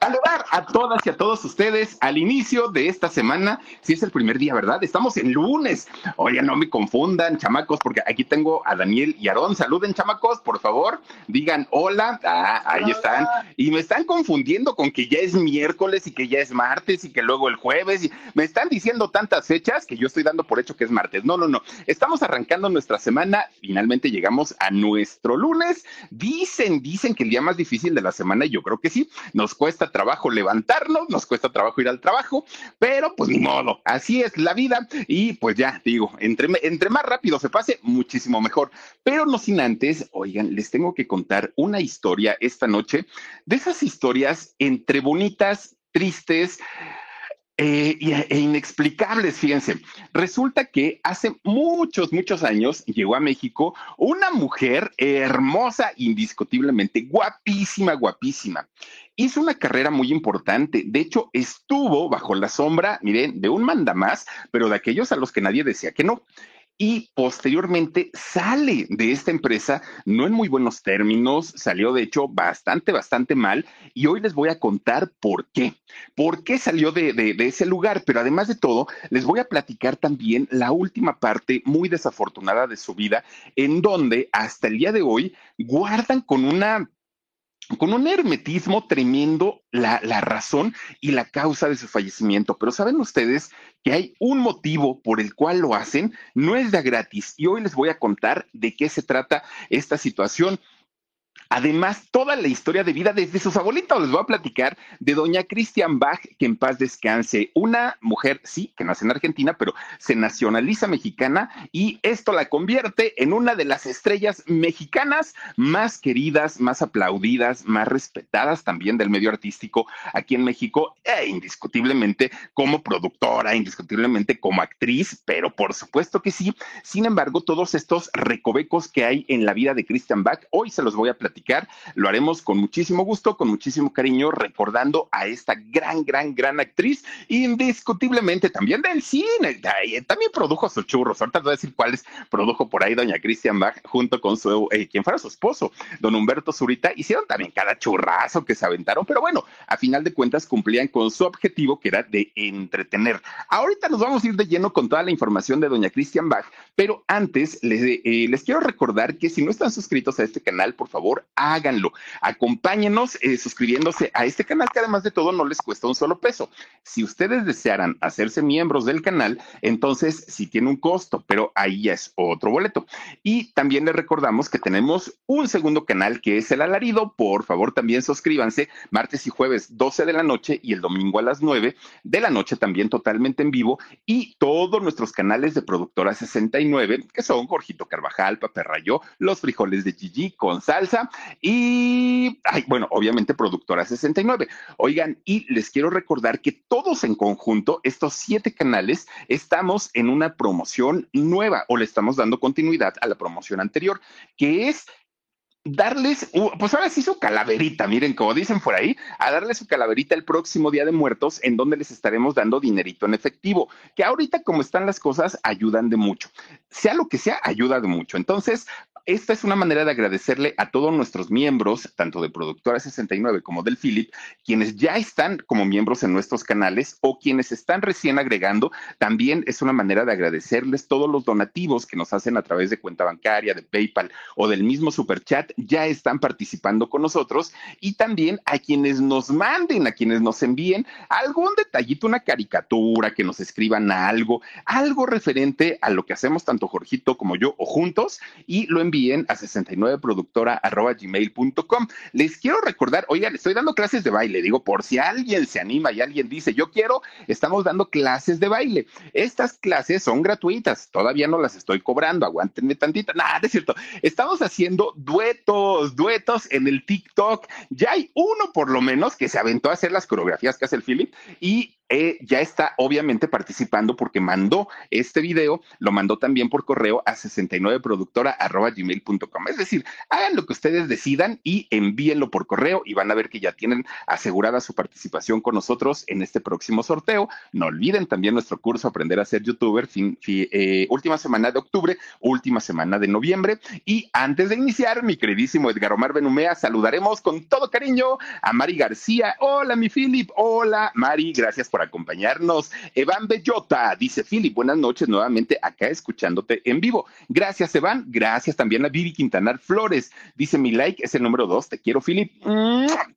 saludar a todas y a todos ustedes al inicio de esta semana. Si es el primer día, ¿verdad? Estamos en lunes. Oye, no me confundan, chamacos, porque aquí tengo a Daniel y Aarón. Saluden, chamacos, por favor. Digan hola. Ah, ahí están. Y me están confundiendo con que ya es miércoles y que ya es martes y que luego el jueves. Y me están diciendo tantas fechas que yo estoy dando por hecho que es martes. No, no, no. Estamos arrancando nuestra semana. Finalmente llegamos a nuestro lunes. Dicen, dicen que el día más difícil de la semana, yo creo que sí, nos cuesta trabajo levantarnos, nos cuesta trabajo ir al trabajo, pero pues ni modo, así es la vida y pues ya digo, entre, entre más rápido se pase, muchísimo mejor. Pero no sin antes, oigan, les tengo que contar una historia esta noche, de esas historias entre bonitas, tristes, eh, e inexplicables, fíjense. Resulta que hace muchos, muchos años llegó a México una mujer hermosa, indiscutiblemente, guapísima, guapísima. Hizo una carrera muy importante. De hecho, estuvo bajo la sombra, miren, de un mandamás, pero de aquellos a los que nadie decía que no y posteriormente sale de esta empresa, no en muy buenos términos, salió de hecho bastante, bastante mal y hoy les voy a contar por qué, por qué salió de, de, ese lugar, pero además de todo, les voy a platicar también la última parte muy desafortunada de su vida, en donde hasta el día de hoy guardan con una con un hermetismo tremendo la, la, razón y la causa de su fallecimiento. Pero saben ustedes que hay un motivo por el cual lo hacen, no es de gratis. Y hoy les voy a contar de qué se trata esta situación. Además, toda la historia de vida desde sus abuelitos. Les voy a platicar de doña Christian Bach, que en paz descanse. Una mujer, sí, que nace en Argentina, pero se nacionaliza mexicana y esto la convierte en una de las estrellas mexicanas más queridas, más aplaudidas, más respetadas también del medio artístico aquí en México, e indiscutiblemente como productora, indiscutiblemente como actriz, pero por supuesto que sí. Sin embargo, todos estos recovecos que hay en la vida de Christian Bach, hoy se los voy a platicar lo haremos con muchísimo gusto, con muchísimo cariño, recordando a esta gran, gran, gran actriz, indiscutiblemente también del cine. También produjo sus churros. Ahorita voy a decir cuáles produjo por ahí doña Christian Bach junto con su, eh, quien fuera su esposo, don Humberto Zurita. Hicieron también cada churrazo que se aventaron, pero bueno, a final de cuentas cumplían con su objetivo que era de entretener. Ahorita nos vamos a ir de lleno con toda la información de doña Christian Bach, pero antes eh, les quiero recordar que si no están suscritos a este canal, por favor, háganlo. Acompáñenos eh, suscribiéndose a este canal que además de todo no les cuesta un solo peso. Si ustedes desearan hacerse miembros del canal, entonces sí tiene un costo, pero ahí ya es otro boleto. Y también les recordamos que tenemos un segundo canal que es El Alarido. Por favor, también suscríbanse martes y jueves 12 de la noche y el domingo a las 9 de la noche también totalmente en vivo y todos nuestros canales de Productora 69 que son Jorgito Carvajal, Paperrayo, Los Frijoles de Gigi con salsa y, bueno, obviamente Productora 69. Oigan, y les quiero recordar que todos en conjunto, estos siete canales, estamos en una promoción nueva o le estamos dando continuidad a la promoción anterior, que es darles, pues ahora sí su calaverita, miren, como dicen por ahí, a darles su calaverita el próximo Día de Muertos, en donde les estaremos dando dinerito en efectivo, que ahorita como están las cosas, ayudan de mucho. Sea lo que sea, ayuda de mucho. Entonces, esta es una manera de agradecerle a todos nuestros miembros, tanto de Productora 69 como del Philip, quienes ya están como miembros en nuestros canales o quienes están recién agregando. También es una manera de agradecerles todos los donativos que nos hacen a través de cuenta bancaria, de PayPal o del mismo Super Chat, ya están participando con nosotros. Y también a quienes nos manden, a quienes nos envíen algún detallito, una caricatura, que nos escriban algo, algo referente a lo que hacemos tanto Jorgito como yo o juntos y lo enviamos envíen a 69productora.gmail.com. Les quiero recordar, oigan, estoy dando clases de baile, digo, por si alguien se anima y alguien dice, yo quiero, estamos dando clases de baile. Estas clases son gratuitas, todavía no las estoy cobrando, aguántenme tantito. Nada, es cierto. Estamos haciendo duetos, duetos en el TikTok. Ya hay uno por lo menos que se aventó a hacer las coreografías que hace el Philip y eh, ya está obviamente participando porque mandó este video, lo mandó también por correo a 69productora.gmail.com. Es decir, hagan lo que ustedes decidan y envíenlo por correo y van a ver que ya tienen asegurada su participación con nosotros en este próximo sorteo. No olviden también nuestro curso Aprender a ser youtuber, fin, eh, última semana de octubre, última semana de noviembre. Y antes de iniciar, mi queridísimo Edgar Omar Benumea, saludaremos con todo cariño a Mari García. Hola, mi Philip. Hola, Mari. Gracias por acompañarnos. Evan Bellota dice, Philip, buenas noches nuevamente acá escuchándote en vivo. Gracias, Evan. Gracias también a Vivi Quintanar Flores. Dice, mi like es el número dos. Te quiero, Philip.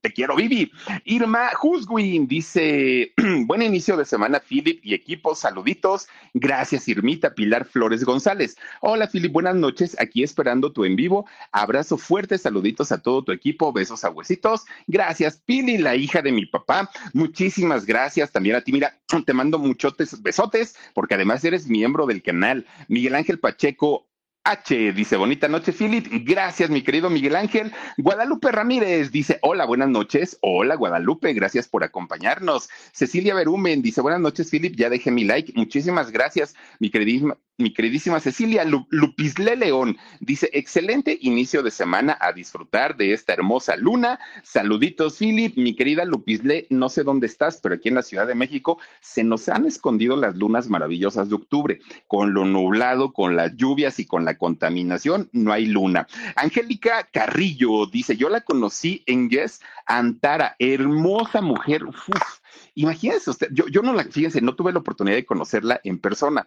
Te quiero, Vivi. Irma Huswin dice, buen inicio de semana, Philip y equipo. Saluditos. Gracias, Irmita Pilar Flores González. Hola, Philip. Buenas noches. Aquí esperando tu en vivo. Abrazo fuerte. Saluditos a todo tu equipo. Besos a huesitos. Gracias, Pili, la hija de mi papá. Muchísimas gracias también a ti. Mira, te mando muchotes, besotes, porque además eres miembro del canal. Miguel Ángel Pacheco, H dice, bonita noche, Philip. Gracias, mi querido Miguel Ángel. Guadalupe Ramírez dice, hola, buenas noches. Hola, Guadalupe, gracias por acompañarnos. Cecilia Berumen dice, buenas noches, Philip. Ya dejé mi like. Muchísimas gracias, mi queridísima, mi queridísima Cecilia Lupisle León dice, excelente inicio de semana a disfrutar de esta hermosa luna. Saluditos, Philip. Mi querida Lupisle, no sé dónde estás, pero aquí en la Ciudad de México se nos han escondido las lunas maravillosas de octubre. Con lo nublado, con las lluvias y con la contaminación, no hay luna. Angélica Carrillo dice, yo la conocí en Yes Antara, hermosa mujer. Uf, imagínense usted, yo, yo no la, fíjense, no tuve la oportunidad de conocerla en persona,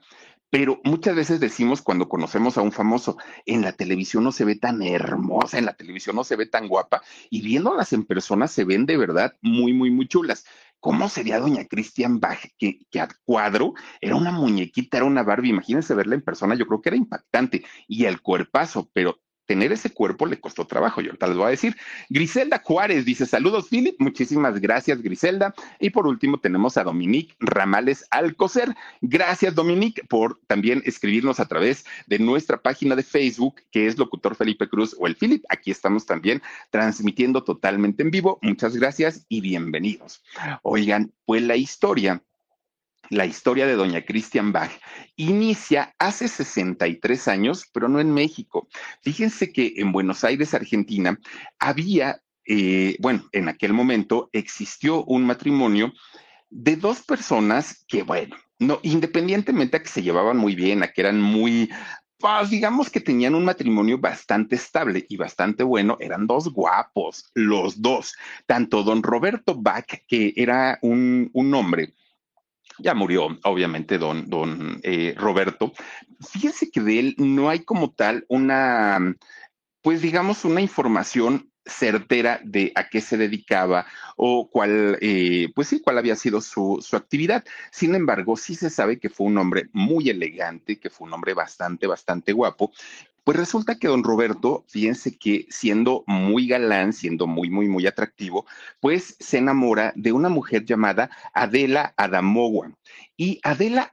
pero muchas veces decimos cuando conocemos a un famoso, en la televisión no se ve tan hermosa, en la televisión no se ve tan guapa, y viéndolas en persona se ven de verdad muy, muy, muy chulas. ¿Cómo sería doña Christian Bach, que, que, a cuadro era una muñequita, era una Barbie? Imagínense verla en persona, yo creo que era impactante. Y el cuerpazo, pero tener ese cuerpo le costó trabajo. Yo ahorita les voy a decir. Griselda Juárez dice: Saludos, Philip. Muchísimas gracias, Griselda. Y por último, tenemos a Dominique Ramales Alcocer. Gracias, Dominique, por también escribirnos a través de nuestra página de Facebook, que es Locutor Felipe Cruz o el Philip. Aquí estamos también transmitiendo totalmente en vivo. Muchas gracias y bienvenidos. Oigan, pues la historia la historia de doña Christian Bach inicia hace 63 años, pero no en México. Fíjense que en Buenos Aires, Argentina, había, eh, bueno, en aquel momento existió un matrimonio de dos personas que, bueno, no, independientemente a que se llevaban muy bien, a que eran muy pues digamos que tenían un matrimonio bastante estable y bastante bueno, eran dos guapos, los dos, tanto don Roberto Bach, que era un, un hombre ya murió, obviamente, don, don eh, Roberto. Fíjense que de él no hay como tal una, pues digamos, una información certera de a qué se dedicaba o cuál, eh, pues sí, cuál había sido su, su, actividad. Sin embargo, sí se sabe que fue un hombre muy elegante, que fue un hombre bastante, bastante guapo pues resulta que don Roberto, fíjense que siendo muy galán, siendo muy, muy, muy atractivo, pues se enamora de una mujer llamada Adela Adamogua. Y Adela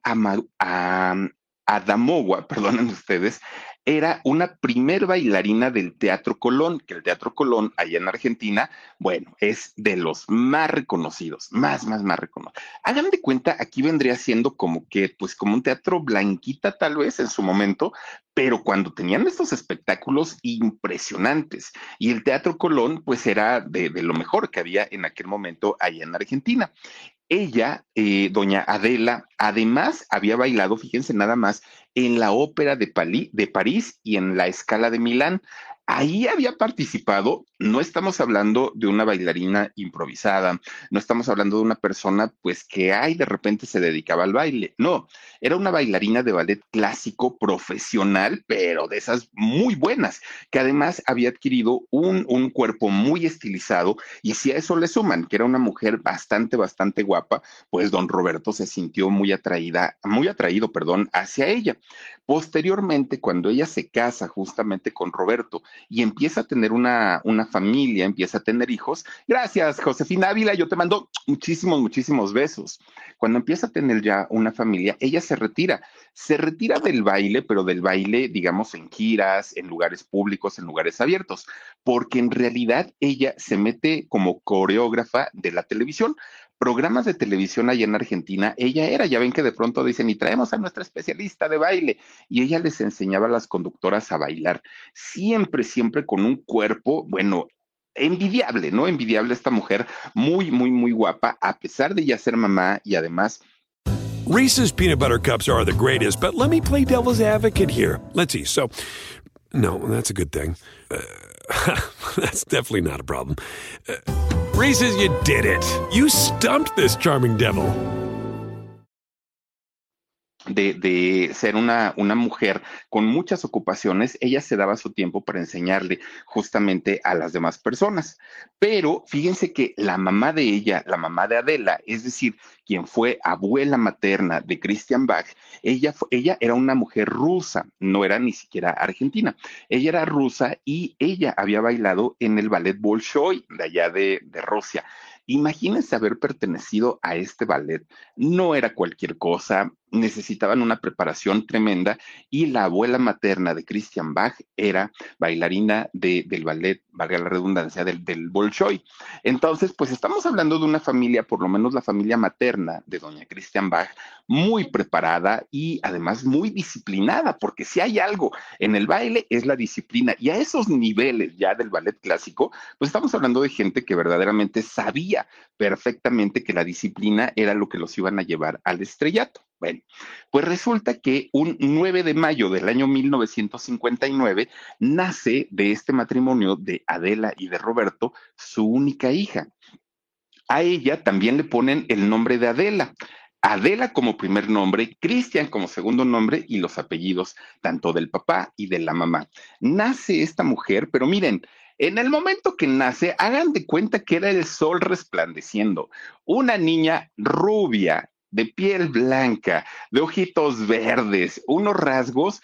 Adamogua, perdonen ustedes, era una primer bailarina del Teatro Colón, que el Teatro Colón, allá en Argentina, bueno, es de los más reconocidos, más, más, más reconocidos. Hagan de cuenta, aquí vendría siendo como que, pues como un teatro blanquita tal vez en su momento, pero cuando tenían estos espectáculos impresionantes. Y el Teatro Colón, pues era de, lo mejor que había en aquel momento allá en Argentina. Ella, eh, doña Adela, además había bailado, fíjense nada más, en la ópera de, París y en la escala de Milán ahí había participado, no estamos hablando de una bailarina improvisada, no estamos hablando de una persona pues que ay, de repente se dedicaba al baile, no, era una bailarina de ballet clásico profesional, pero de esas muy buenas, que además había adquirido un, un cuerpo muy estilizado y si a eso le suman que era una mujer bastante, bastante guapa, pues don Roberto se sintió muy atraída, muy atraído, perdón, hacia ella. Posteriormente, cuando ella se casa justamente con Roberto y empieza a tener una, una familia, empieza a tener hijos, gracias, Josefina Ávila, yo te mando muchísimos, muchísimos besos. Cuando empieza a tener ya una familia, ella se retira, se retira del baile, pero del baile, digamos, en giras, en lugares públicos, en lugares abiertos, porque en realidad ella se mete como coreógrafa de la televisión programas de televisión allá en Argentina, ella era, ya ven que de pronto dicen, y traemos a nuestra especialista de baile, y ella les enseñaba a las conductoras a bailar, siempre, siempre con un cuerpo, bueno, envidiable, ¿no? Envidiable esta mujer, muy, muy, muy guapa, a pesar de ya ser mamá y además... Reese's peanut butter cups are the greatest, but let me play devil's advocate here. Let's see. So, no, that's a good thing. Uh, that's definitely not a problem. Uh, Reese's, you did it. You stumped this charming devil. de, de ser una, una, mujer con muchas ocupaciones, ella se daba su tiempo para enseñarle justamente a las demás personas. Pero fíjense que la mamá de ella, la mamá de Adela, es decir, quien fue abuela materna de Christian Bach, ella, ella era una mujer rusa, no era ni siquiera argentina. Ella era rusa y ella había bailado en el ballet Bolshoi de allá de, de Rusia. Imagínense haber pertenecido a este ballet. No era cualquier cosa, necesitaban una preparación tremenda y la abuela materna de Christian Bach era bailarina del ballet, valga la redundancia, del, del Bolshoi. Entonces, pues estamos hablando de una familia, por lo menos la familia materna de doña Christian Bach, muy preparada y además muy disciplinada, porque si hay algo en el baile es la disciplina y a esos niveles ya del ballet clásico, pues estamos hablando de gente que verdaderamente sabía perfectamente que la disciplina era lo que los iban a llevar al estrellato. Bueno, pues resulta que un 9 de mayo del año 1959 nace de este matrimonio de Adela y de Roberto su única hija. A ella también le ponen el nombre de Adela. Adela como primer nombre, Cristian como segundo nombre y los apellidos tanto del papá y de la mamá. Nace esta mujer, pero miren, en el momento que nace, hagan de cuenta que era el sol resplandeciendo, una niña rubia, de piel blanca, de ojitos verdes, unos rasgos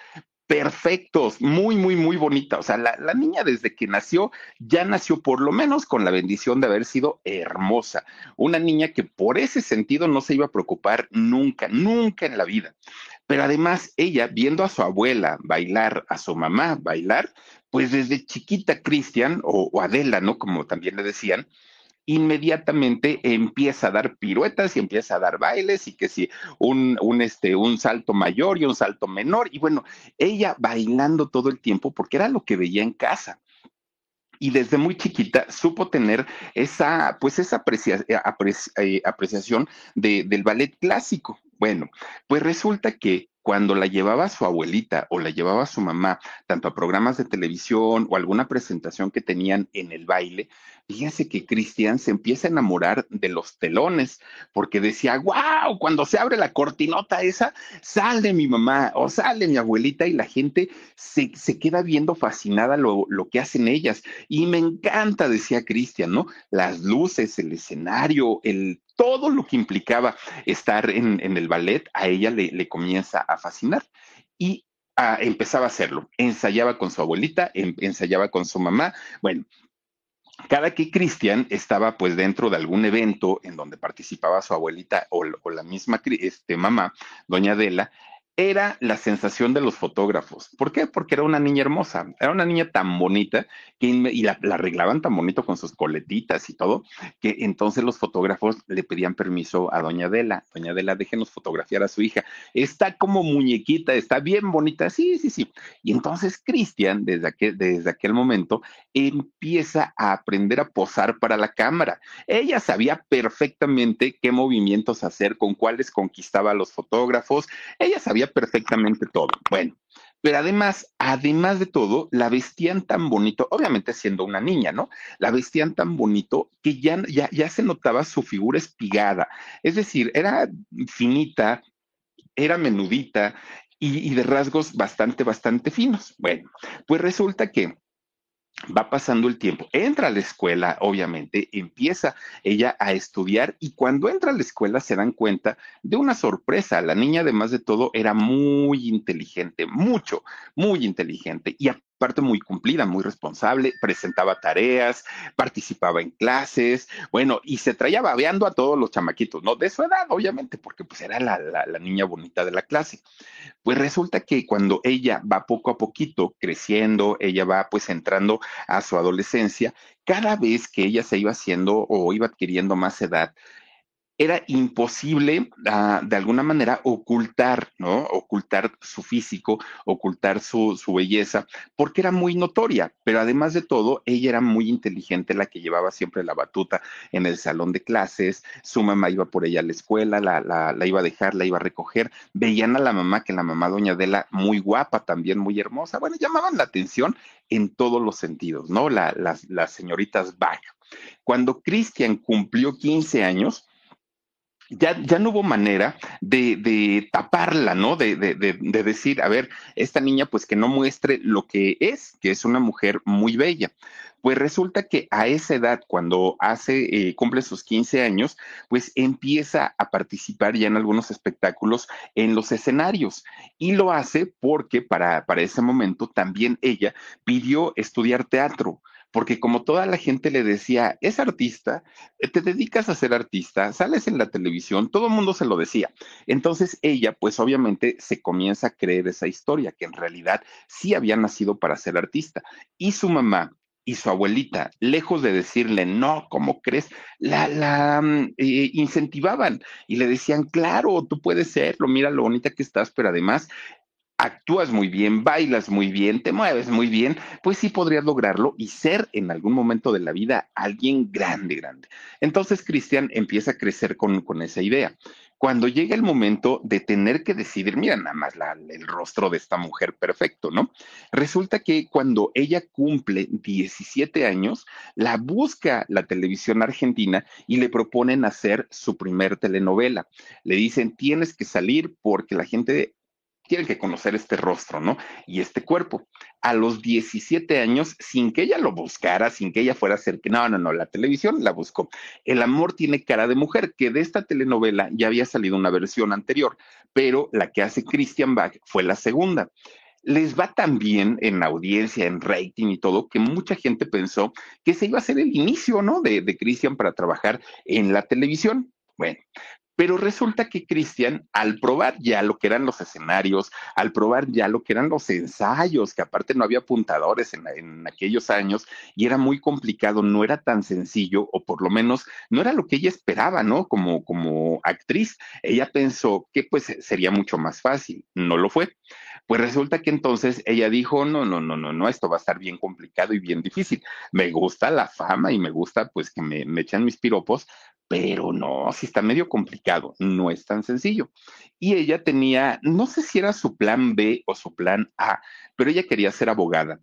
perfectos, muy, muy, muy bonita. O sea, la, la, niña desde que nació, ya nació por lo menos con la bendición de haber sido hermosa. Una niña que por ese sentido no se iba a preocupar nunca, nunca en la vida. Pero además, ella, viendo a su abuela bailar, a su mamá bailar, pues desde chiquita Cristian o, o Adela, ¿no? Como también le decían, inmediatamente empieza a dar piruetas y empieza a dar bailes y que si un, un, este, un salto mayor y un salto menor. Y bueno, ella bailando todo el tiempo porque era lo que veía en casa y desde muy chiquita supo tener esa, pues esa aprecia, aprecia, eh, apreciación de, del ballet clásico. Bueno, pues resulta que cuando la llevaba su abuelita o la llevaba su mamá, tanto a programas de televisión o alguna presentación que tenían en el baile, fíjense que Cristian se empieza a enamorar de los telones, porque decía, wow, cuando se abre la cortinota esa, sale mi mamá o sale mi abuelita y la gente se, se queda viendo fascinada lo, lo, que hacen ellas. Y me encanta, decía Cristian, ¿no? Las luces, el escenario, el todo lo que implicaba estar en, en el ballet, a ella le, le comienza a fascinar. Y ah, empezaba a hacerlo. Ensayaba con su abuelita, en, ensayaba con su mamá. Bueno, cada que Cristian estaba pues dentro de algún evento en donde participaba su abuelita o, la misma este, mamá, doña Adela, era la sensación de los fotógrafos. ¿Por qué? Porque era una niña hermosa, era una niña tan bonita que y la, la, arreglaban tan bonito con sus coletitas y todo, que entonces los fotógrafos le pedían permiso a doña Adela. Doña Adela, déjenos fotografiar a su hija. Está como muñequita, está bien bonita. Sí, sí, sí. Y entonces Cristian, desde aquel, desde aquel momento, empieza a aprender a posar para la cámara. Ella sabía perfectamente qué movimientos hacer, con cuáles conquistaba a los fotógrafos. Ella sabía perfectamente todo. Bueno, pero además, además de todo, la vestían tan bonito, obviamente siendo una niña, ¿no? La vestían tan bonito que ya, ya, ya se notaba su figura espigada. Es decir, era finita, era menudita y, y de rasgos bastante, bastante finos. Bueno, pues resulta que va pasando el tiempo, entra a la escuela, obviamente, empieza ella a estudiar y cuando entra a la escuela se dan cuenta de una sorpresa. La niña, además de todo, era muy inteligente, mucho, muy inteligente y parte muy cumplida, muy responsable, presentaba tareas, participaba en clases, bueno, y se traía babeando a todos los chamaquitos, ¿no? De su edad, obviamente, porque pues era la, la, la niña bonita de la clase. Pues resulta que cuando ella va poco a poquito creciendo, ella va pues entrando a su adolescencia, cada vez que ella se iba haciendo o iba adquiriendo más edad, era imposible ah, de alguna manera ocultar, ¿no? Ocultar su físico, ocultar su, belleza, porque era muy notoria, pero además de todo, ella era muy inteligente, la que llevaba siempre la batuta en el salón de clases, su mamá iba por ella a la escuela, la, iba a dejar, la iba a recoger, veían a la mamá, que la mamá doña Adela, muy guapa, también muy hermosa, bueno, llamaban la atención en todos los sentidos, ¿no? La, las, las señoritas Bach. Cuando Cristian cumplió 15 años, ya, ya no hubo manera de, de taparla, ¿no? De, de, de, decir, a ver, esta niña pues que no muestre lo que es, que es una mujer muy bella. Pues resulta que a esa edad, cuando hace, eh, cumple sus 15 años, pues empieza a participar ya en algunos espectáculos en los escenarios. Y lo hace porque para, para ese momento también ella pidió estudiar teatro porque como toda la gente le decía, es artista, eh, te dedicas a ser artista, sales en la televisión, todo el mundo se lo decía. Entonces ella, pues obviamente se comienza a creer esa historia, que en realidad sí había nacido para ser artista. Y su mamá y su abuelita, lejos de decirle, no, ¿cómo crees? La, la mm, eh, incentivaban y le decían, claro, tú puedes serlo, mira lo bonita que estás, pero además actúas muy bien, bailas muy bien, te mueves muy bien, pues sí podrías lograrlo y ser en algún momento de la vida alguien grande, grande. Entonces Cristian empieza a crecer con, con esa idea. Cuando llega el momento de tener que decidir, mira nada más la, el rostro de esta mujer perfecto, ¿no? Resulta que cuando ella cumple 17 años, la busca la televisión argentina y le proponen hacer su primer telenovela. Le dicen, tienes que salir porque la gente tienen que conocer este rostro, ¿no? Y este cuerpo. A los 17 años, sin que ella lo buscara, sin que ella fuera a hacer que, no, no, no, la televisión la buscó. El amor tiene cara de mujer, que de esta telenovela ya había salido una versión anterior, pero la que hace Christian Bach fue la segunda les va tan bien en audiencia, en rating y todo, que mucha gente pensó que se iba a ser el inicio, ¿no? De, de Christian para trabajar en la televisión. Bueno, pero resulta que Cristian, al probar ya lo que eran los escenarios, al probar ya lo que eran los ensayos, que aparte no había apuntadores en, en, aquellos años y era muy complicado, no era tan sencillo, o por lo menos no era lo que ella esperaba, ¿no? Como, como actriz. Ella pensó que pues sería mucho más fácil. No lo fue. Pues resulta que entonces ella dijo, no, no, no, no, no, esto va a estar bien complicado y bien difícil. Me gusta la fama y me gusta pues que me, me echan mis piropos, pero no, si está medio complicado, no es tan sencillo. Y ella tenía, no sé si era su plan B o su plan A, pero ella quería ser abogada.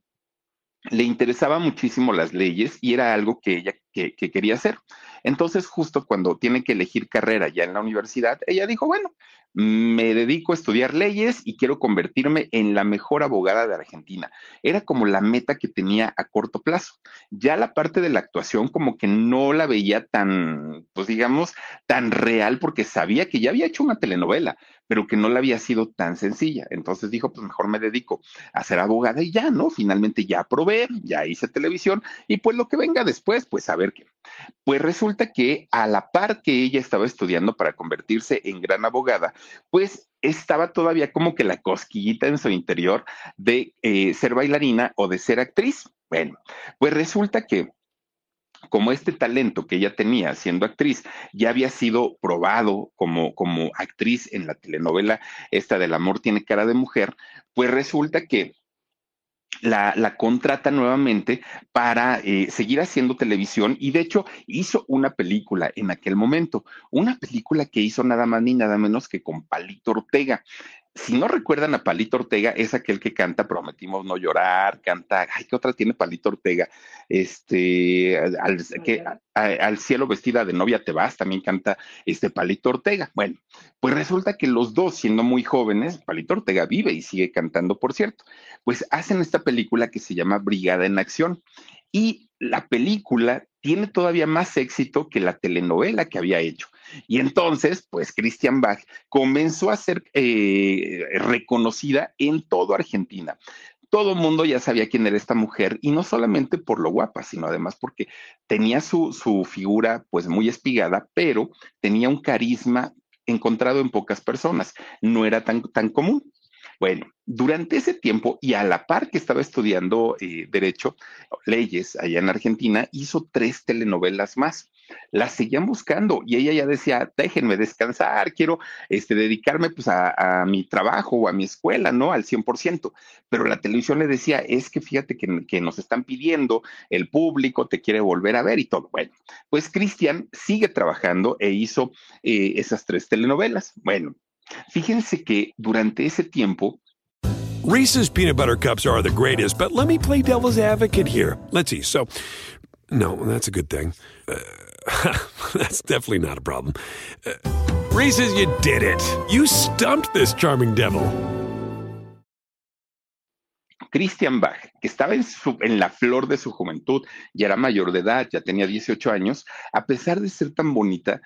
Le interesaba muchísimo las leyes y era algo que ella que, que quería hacer. Entonces, justo cuando tiene que elegir carrera ya en la universidad, ella dijo, bueno, me dedico a estudiar leyes y quiero convertirme en la mejor abogada de Argentina. Era como la meta que tenía a corto plazo. Ya la parte de la actuación como que no la veía tan, pues digamos, tan real porque sabía que ya había hecho una telenovela, pero que no la había sido tan sencilla. Entonces dijo, pues mejor me dedico a ser abogada y ya, ¿no? Finalmente ya probé, ya hice televisión y pues lo que venga después, pues a ver qué. Pues resulta que a la par que ella estaba estudiando para convertirse en gran abogada, pues estaba todavía como que la cosquillita en su interior de eh, ser bailarina o de ser actriz. Bueno, pues resulta que como este talento que ella tenía siendo actriz ya había sido probado como, como actriz en la telenovela esta del amor tiene cara de mujer, pues resulta que la, la, contrata nuevamente para eh, seguir haciendo televisión y de hecho hizo una película en aquel momento, una película que hizo nada más ni nada menos que con Palito Ortega si no recuerdan a Palito Ortega, es aquel que canta Prometimos no llorar, canta, ay, ¿qué otra tiene Palito Ortega? Este, al, que, a, al cielo vestida de novia te vas, también canta este Palito Ortega. Bueno, pues resulta que los dos, siendo muy jóvenes, Palito Ortega vive y sigue cantando, por cierto, pues hacen esta película que se llama Brigada en Acción. Y la película tiene todavía más éxito que la telenovela que había hecho. Y entonces, pues Christian Bach comenzó a ser eh, reconocida en toda Argentina. Todo mundo ya sabía quién era esta mujer y no solamente por lo guapa, sino además porque tenía su, su figura pues muy espigada, pero tenía un carisma encontrado en pocas personas. No era tan, tan común. Bueno, durante ese tiempo y a la par que estaba estudiando eh, Derecho, leyes allá en Argentina, hizo tres telenovelas más. la seguían buscando y ella ya decía, déjenme descansar, quiero este, dedicarme pues a, mi trabajo o a mi escuela, ¿no? Al 100%. Pero la televisión le decía, es que fíjate que, nos están pidiendo, el público te quiere volver a ver y todo. Bueno, pues Cristian sigue trabajando e hizo eh, esas tres telenovelas. Bueno, fíjense que durante ese tiempo, Reese's peanut butter cups are the greatest, but let me play devil's advocate here. Let's see. So, no, that's a good thing. Uh, that's definitely not a problem. Uh, Reese's, you did it. You stumped this charming devil. Christian Bach, que estaba en, su, en, la flor de su juventud, ya era mayor de edad, ya tenía 18 años, a pesar de ser tan bonita,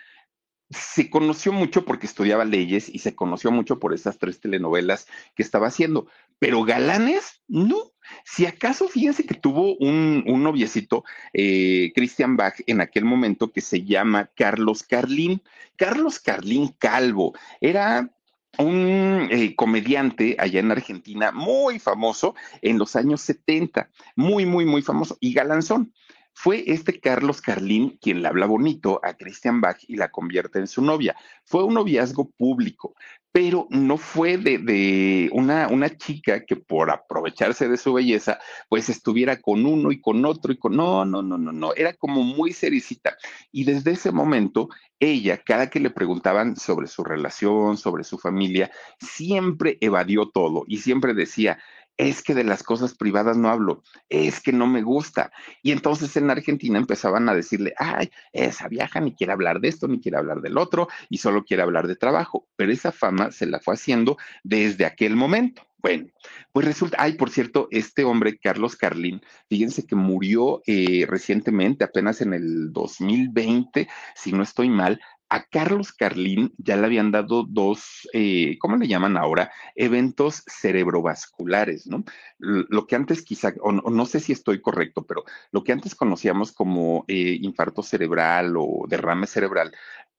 se conoció mucho porque estudiaba leyes y se conoció mucho por esas tres telenovelas que estaba haciendo, pero galanes, no. Si acaso, fíjense que tuvo un, noviecito, eh, Christian Bach, en aquel momento que se llama Carlos Carlín. Carlos Carlín Calvo era un eh, comediante allá en Argentina muy famoso en los años 70, muy, muy, muy famoso y galanzón. Fue este Carlos Carlín quien le habla bonito a Christian Bach y la convierte en su novia. Fue un noviazgo público, pero no fue de, una, chica que por aprovecharse de su belleza, pues estuviera con uno y con otro y con... No, no, no, no, no, era como muy sericita. Y desde ese momento, ella, cada que le preguntaban sobre su relación, sobre su familia, siempre evadió todo y siempre decía, es que de las cosas privadas no hablo, es que no me gusta. Y entonces en Argentina empezaban a decirle, ay, esa vieja ni quiere hablar de esto, ni quiere hablar del otro, y solo quiere hablar de trabajo. Pero esa fama se la fue haciendo desde aquel momento. Bueno, pues resulta, ay, por cierto, este hombre, Carlos Carlín, fíjense que murió eh, recientemente, apenas en el 2020, si no estoy mal, a Carlos Carlín ya le habían dado dos, eh, ¿cómo le llaman ahora? Eventos cerebrovasculares, ¿no? Lo que antes quizá, o no, sé si estoy correcto, pero lo que antes conocíamos como eh, infarto cerebral o derrame cerebral,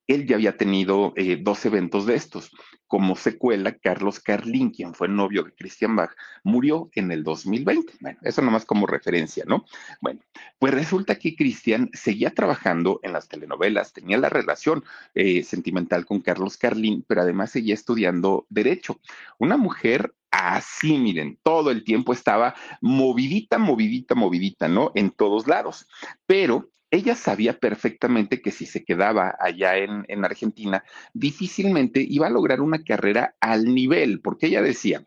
él ya había tenido eh, dos eventos de estos. Como secuela, Carlos Carlín, quien fue novio de Christian Bach, murió en el 2020. Bueno, eso nomás como referencia, ¿no? Bueno, pues resulta que Christian seguía trabajando en las telenovelas, tenía la relación eh, sentimental con Carlos Carlín, pero además seguía estudiando Derecho. Una mujer así, miren, todo el tiempo estaba movidita, movidita, movidita, ¿no? En todos lados. Pero ella sabía perfectamente que si se quedaba allá en, en, Argentina, difícilmente iba a lograr una carrera al nivel, porque ella decía,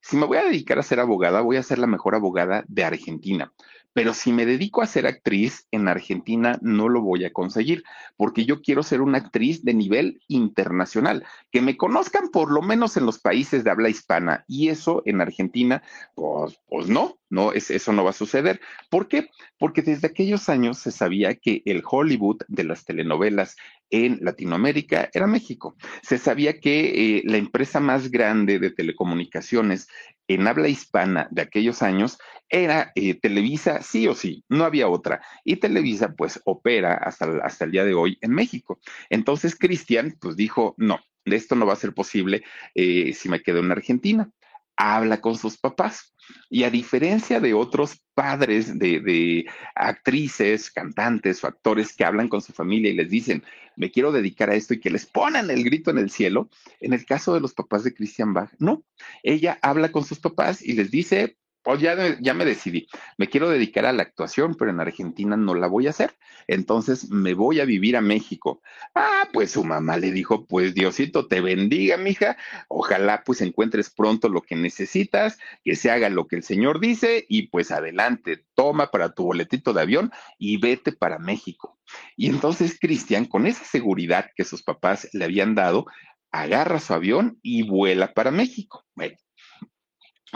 si me voy a dedicar a ser abogada, voy a ser la mejor abogada de Argentina. Pero si me dedico a ser actriz, en Argentina no lo voy a conseguir, porque yo quiero ser una actriz de nivel internacional, que me conozcan por lo menos en los países de habla hispana, y eso en Argentina, pues, pues no, no, es, eso no va a suceder. ¿Por qué? Porque desde aquellos años se sabía que el Hollywood de las telenovelas en Latinoamérica era México. Se sabía que eh, la empresa más grande de telecomunicaciones en habla hispana de aquellos años era eh, Televisa, sí o sí, no había otra. Y Televisa pues opera hasta, hasta el día de hoy en México. Entonces Cristian pues dijo, no, esto no va a ser posible eh, si me quedo en Argentina. Habla con sus papás. Y a diferencia de otros padres de, de, actrices, cantantes o actores que hablan con su familia y les dicen, me quiero dedicar a esto y que les ponen el grito en el cielo, en el caso de los papás de Christian Bach, no. Ella habla con sus papás y les dice, pues ya, ya me decidí, me quiero dedicar a la actuación, pero en Argentina no la voy a hacer. Entonces me voy a vivir a México. Ah, pues su mamá le dijo, pues Diosito te bendiga, mija. Ojalá pues encuentres pronto lo que necesitas, que se haga lo que el Señor dice y pues adelante, toma para tu boletito de avión y vete para México. Y entonces Cristian, con esa seguridad que sus papás le habían dado, agarra su avión y vuela para México. Bueno,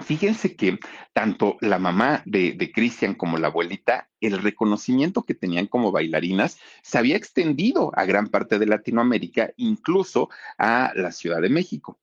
Fíjense que tanto la mamá de, de Cristian como la abuelita, el reconocimiento que tenían como bailarinas se había extendido a gran parte de Latinoamérica, incluso a la Ciudad de México.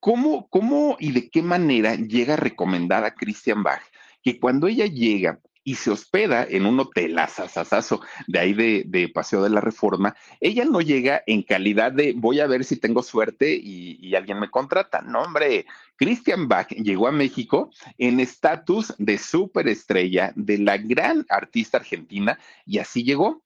¿Cómo, cómo y de qué manera llega a recomendar a Christian Bach que cuando ella llega y se hospeda en un hotel asasasazo de ahí de, de, Paseo de la Reforma, ella no llega en calidad de voy a ver si tengo suerte y, alguien me contrata. No, hombre, Christian Bach llegó a México en estatus de superestrella de la gran artista argentina y así llegó.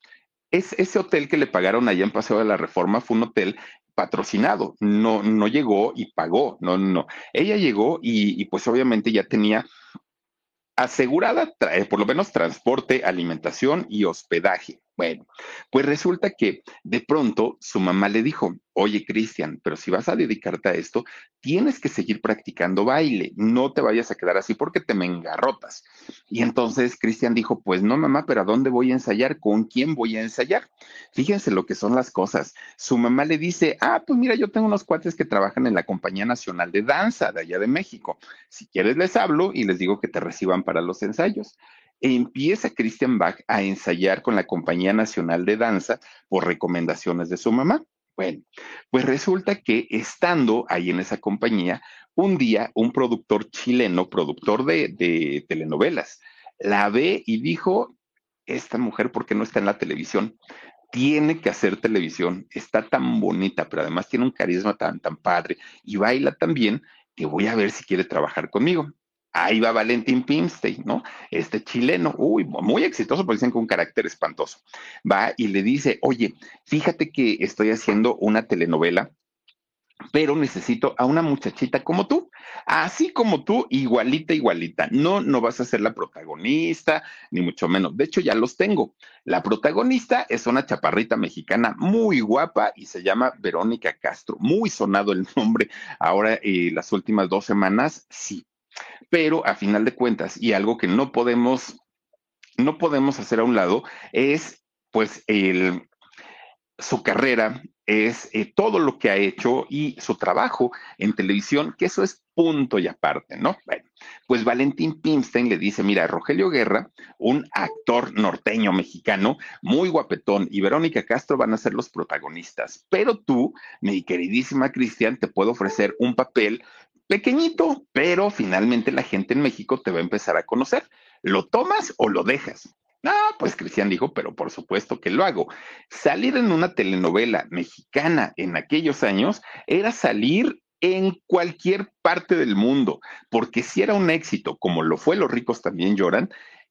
es, ese hotel que le pagaron allá en Paseo de la Reforma fue un hotel patrocinado, no, no llegó y pagó, no, no. Ella llegó y pues obviamente ya tenía asegurada, por lo menos transporte, alimentación y hospedaje. Bueno, pues resulta que de pronto su mamá le dijo, oye Cristian, pero si vas a dedicarte a esto, tienes que seguir practicando baile, no te vayas a quedar así porque te me engarrotas. Y entonces Cristian dijo, pues no mamá, pero ¿a dónde voy a ensayar? ¿Con quién voy a ensayar? Fíjense lo que son las cosas. Su mamá le dice, ah, pues mira, yo tengo unos cuates que trabajan en la Compañía Nacional de Danza de allá de México. Si quieres les hablo y les digo que te reciban para los ensayos empieza Christian Bach a ensayar con la Compañía Nacional de Danza por recomendaciones de su mamá. Bueno, pues resulta que estando ahí en esa compañía, un día un productor chileno, productor de, telenovelas, la ve y dijo, esta mujer, ¿por qué no está en la televisión? Tiene que hacer televisión, está tan bonita, pero además tiene un carisma tan, tan padre y baila tan bien que voy a ver si quiere trabajar conmigo. Ahí va Valentín Pimstein, ¿no? Este chileno, uy, muy exitoso, pero dicen con un carácter espantoso. Va y le dice, oye, fíjate que estoy haciendo una telenovela pero necesito a una muchachita como tú, así como tú, igualita, igualita. No, no vas a ser la protagonista, ni mucho menos. De hecho, ya los tengo. La protagonista es una chaparrita mexicana muy guapa y se llama Verónica Castro. Muy sonado el nombre ahora, eh, las últimas dos semanas, sí pero a final de cuentas, y algo que no podemos, no podemos hacer a un lado, es pues el, su carrera, es eh, todo lo que ha hecho y su trabajo en televisión, que eso es punto y aparte, ¿no? Bueno, pues Valentín Pimstein le dice, mira, Rogelio Guerra, un actor norteño mexicano, muy guapetón, y Verónica Castro van a ser los protagonistas, pero tú, mi queridísima Cristian, te puedo ofrecer un papel pequeñito, pero finalmente la gente en México te va a empezar a conocer. ¿Lo tomas o lo dejas? Ah, pues Cristian dijo, pero por supuesto que lo hago. Salir en una telenovela mexicana en aquellos años era salir en cualquier parte del mundo, porque si era un éxito, como lo fue Los ricos también lloran,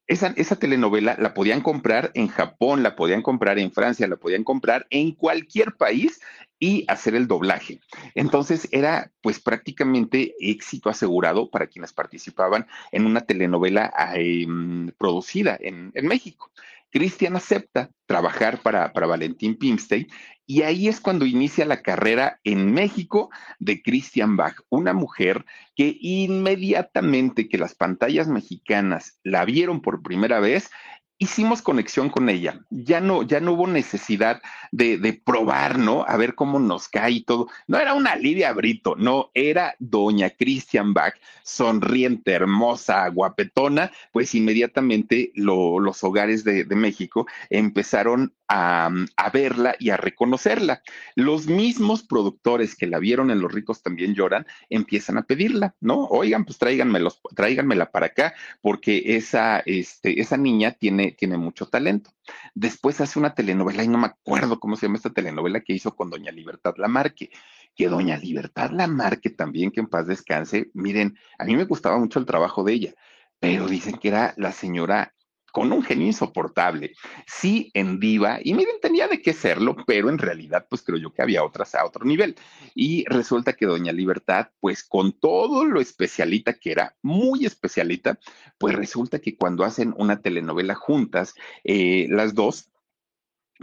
esa, esa, telenovela la podían comprar en Japón, la podían comprar en Francia, la podían comprar en cualquier país y hacer el doblaje. Entonces era pues prácticamente éxito asegurado para quienes participaban en una telenovela em, producida en, en México. Cristian acepta trabajar para, para Valentín Pimstein y ahí es cuando inicia la carrera en México de Christian Bach, una mujer que inmediatamente que las pantallas mexicanas la vieron por primera vez, hicimos conexión con ella. Ya no, ya no hubo necesidad de, de, probar, ¿no? A ver cómo nos cae y todo. No era una Lidia Brito, no, era doña Christian Bach, sonriente, hermosa, guapetona, pues inmediatamente los hogares de, de México empezaron a, verla y a reconocerla. Los mismos productores que la vieron en Los ricos también lloran, empiezan a pedirla, ¿no? Oigan, pues tráiganmelos, tráiganmela para acá, porque esa, este, esa niña tiene, tiene mucho talento. Después hace una telenovela, y no me acuerdo cómo se llama esta telenovela que hizo con Doña Libertad Lamarque, que Doña Libertad Lamarque también, que en paz descanse, miren, a mí me gustaba mucho el trabajo de ella, pero dicen que era la señora con un genio insoportable. Sí, en diva, y miren, tenía de qué serlo, pero en realidad, pues creo yo que había otras a otro nivel. Y resulta que Doña Libertad, pues con todo lo especialita que era, muy especialita, pues resulta que cuando hacen una telenovela juntas, eh, las dos,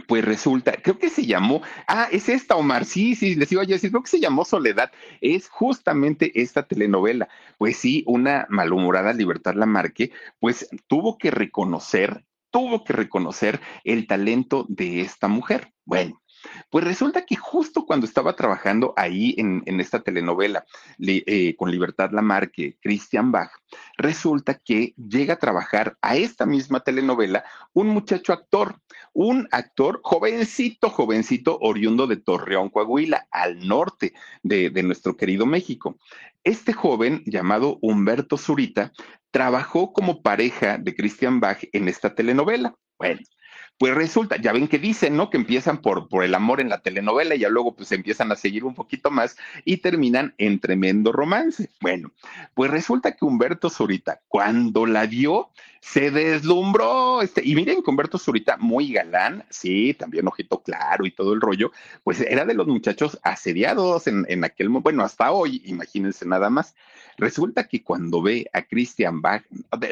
pues resulta, creo que se llamó, ah, es esta, Omar, sí, sí, les iba a decir, creo que se llamó Soledad, es justamente esta telenovela. Pues sí, una malhumorada Libertad Lamarque, pues tuvo que reconocer, tuvo que reconocer el talento de esta mujer. Bueno, pues resulta que justo cuando estaba trabajando ahí en, esta telenovela eh, con Libertad Lamarque, Christian Bach, resulta que llega a trabajar a esta misma telenovela un muchacho actor, un actor jovencito, jovencito, oriundo de Torreón, Coahuila, al norte de, de nuestro querido México. Este joven llamado Humberto Zurita trabajó como pareja de Christian Bach en esta telenovela. Bueno, pues resulta, ya ven que dicen, ¿no? Que empiezan por, por el amor en la telenovela y ya luego pues empiezan a seguir un poquito más y terminan en tremendo romance. Bueno, pues resulta que Humberto Zurita, cuando la vio, se deslumbró, este, y miren, Humberto Zurita, muy galán, sí, también ojito claro y todo el rollo, pues era de los muchachos asediados en, en aquel momento, bueno, hasta hoy, imagínense nada más. Resulta que cuando ve a Christian Bach,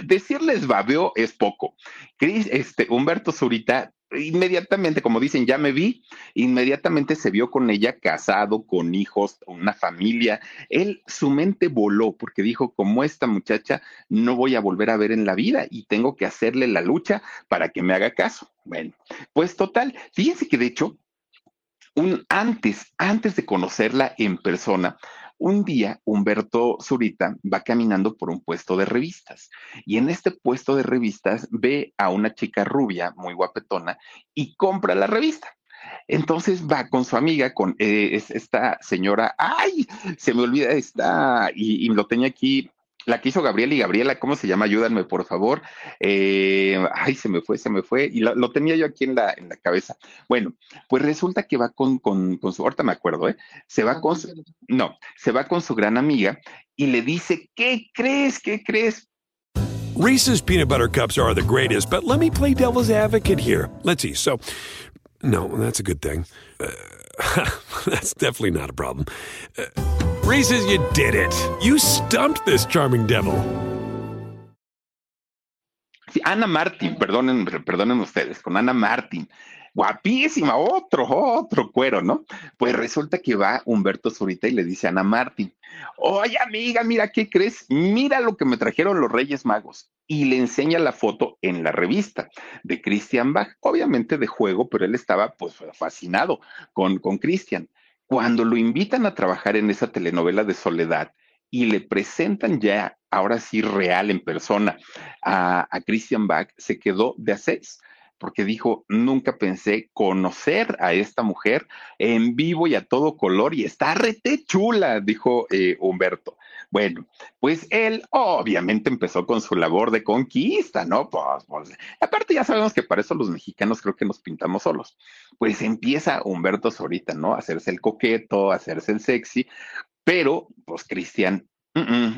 decirles babeo es poco. Chris, este, Humberto Zurita inmediatamente, como dicen, ya me vi, inmediatamente se vio con ella casado, con hijos, una familia. Él, su mente voló porque dijo, como esta muchacha no voy a volver a ver en la vida y tengo que hacerle la lucha para que me haga caso. Bueno, pues total, fíjense que de hecho, un antes, antes de conocerla en persona, un día, Humberto Zurita va caminando por un puesto de revistas y en este puesto de revistas ve a una chica rubia, muy guapetona, y compra la revista. Entonces va con su amiga, con eh, esta señora, ay, se me olvida, esta, y, y, lo tenía aquí la que hizo Gabriel y Gabriela, ¿cómo se llama? Ayúdanme, por favor. Eh, ay, se me fue, se me fue. Y lo, tenía yo aquí en la, en la cabeza. Bueno, pues resulta que va con, con, con su, ahorita me acuerdo, ¿eh? Se va con su, no, se va con su gran amiga y le dice, ¿qué crees? ¿Qué crees? Reese's peanut butter cups are the greatest, but let me play devil's advocate here. Let's see. So, no, that's a good thing. Uh, that's definitely not a problem. Uh, Reese's, you did it. You stumped this charming devil. Ana Martín, perdonen, perdonen ustedes, con Ana Martín. Guapísima, otro, otro cuero, ¿no? Pues resulta que va Humberto Zurita y le dice a Ana Martín, oye amiga, mira, ¿qué crees? Mira lo que me trajeron los Reyes Magos. Y le enseña la foto en la revista de Christian Bach, obviamente de juego, pero él estaba pues fascinado con, con Christian. Cuando lo invitan a trabajar en esa telenovela de Soledad y le presentan ya, ahora sí, real, en persona, a, a Christian Bach, se quedó de a porque dijo, nunca pensé conocer a esta mujer en vivo y a todo color y está rete chula, dijo eh, Humberto. Bueno, pues él obviamente empezó con su labor de conquista, ¿no? Pues, pues, aparte ya sabemos que para eso los mexicanos creo que nos pintamos solos. Pues empieza Humberto Zorita, ¿no? Hacerse el coqueto, hacerse el sexy, pero pues Cristian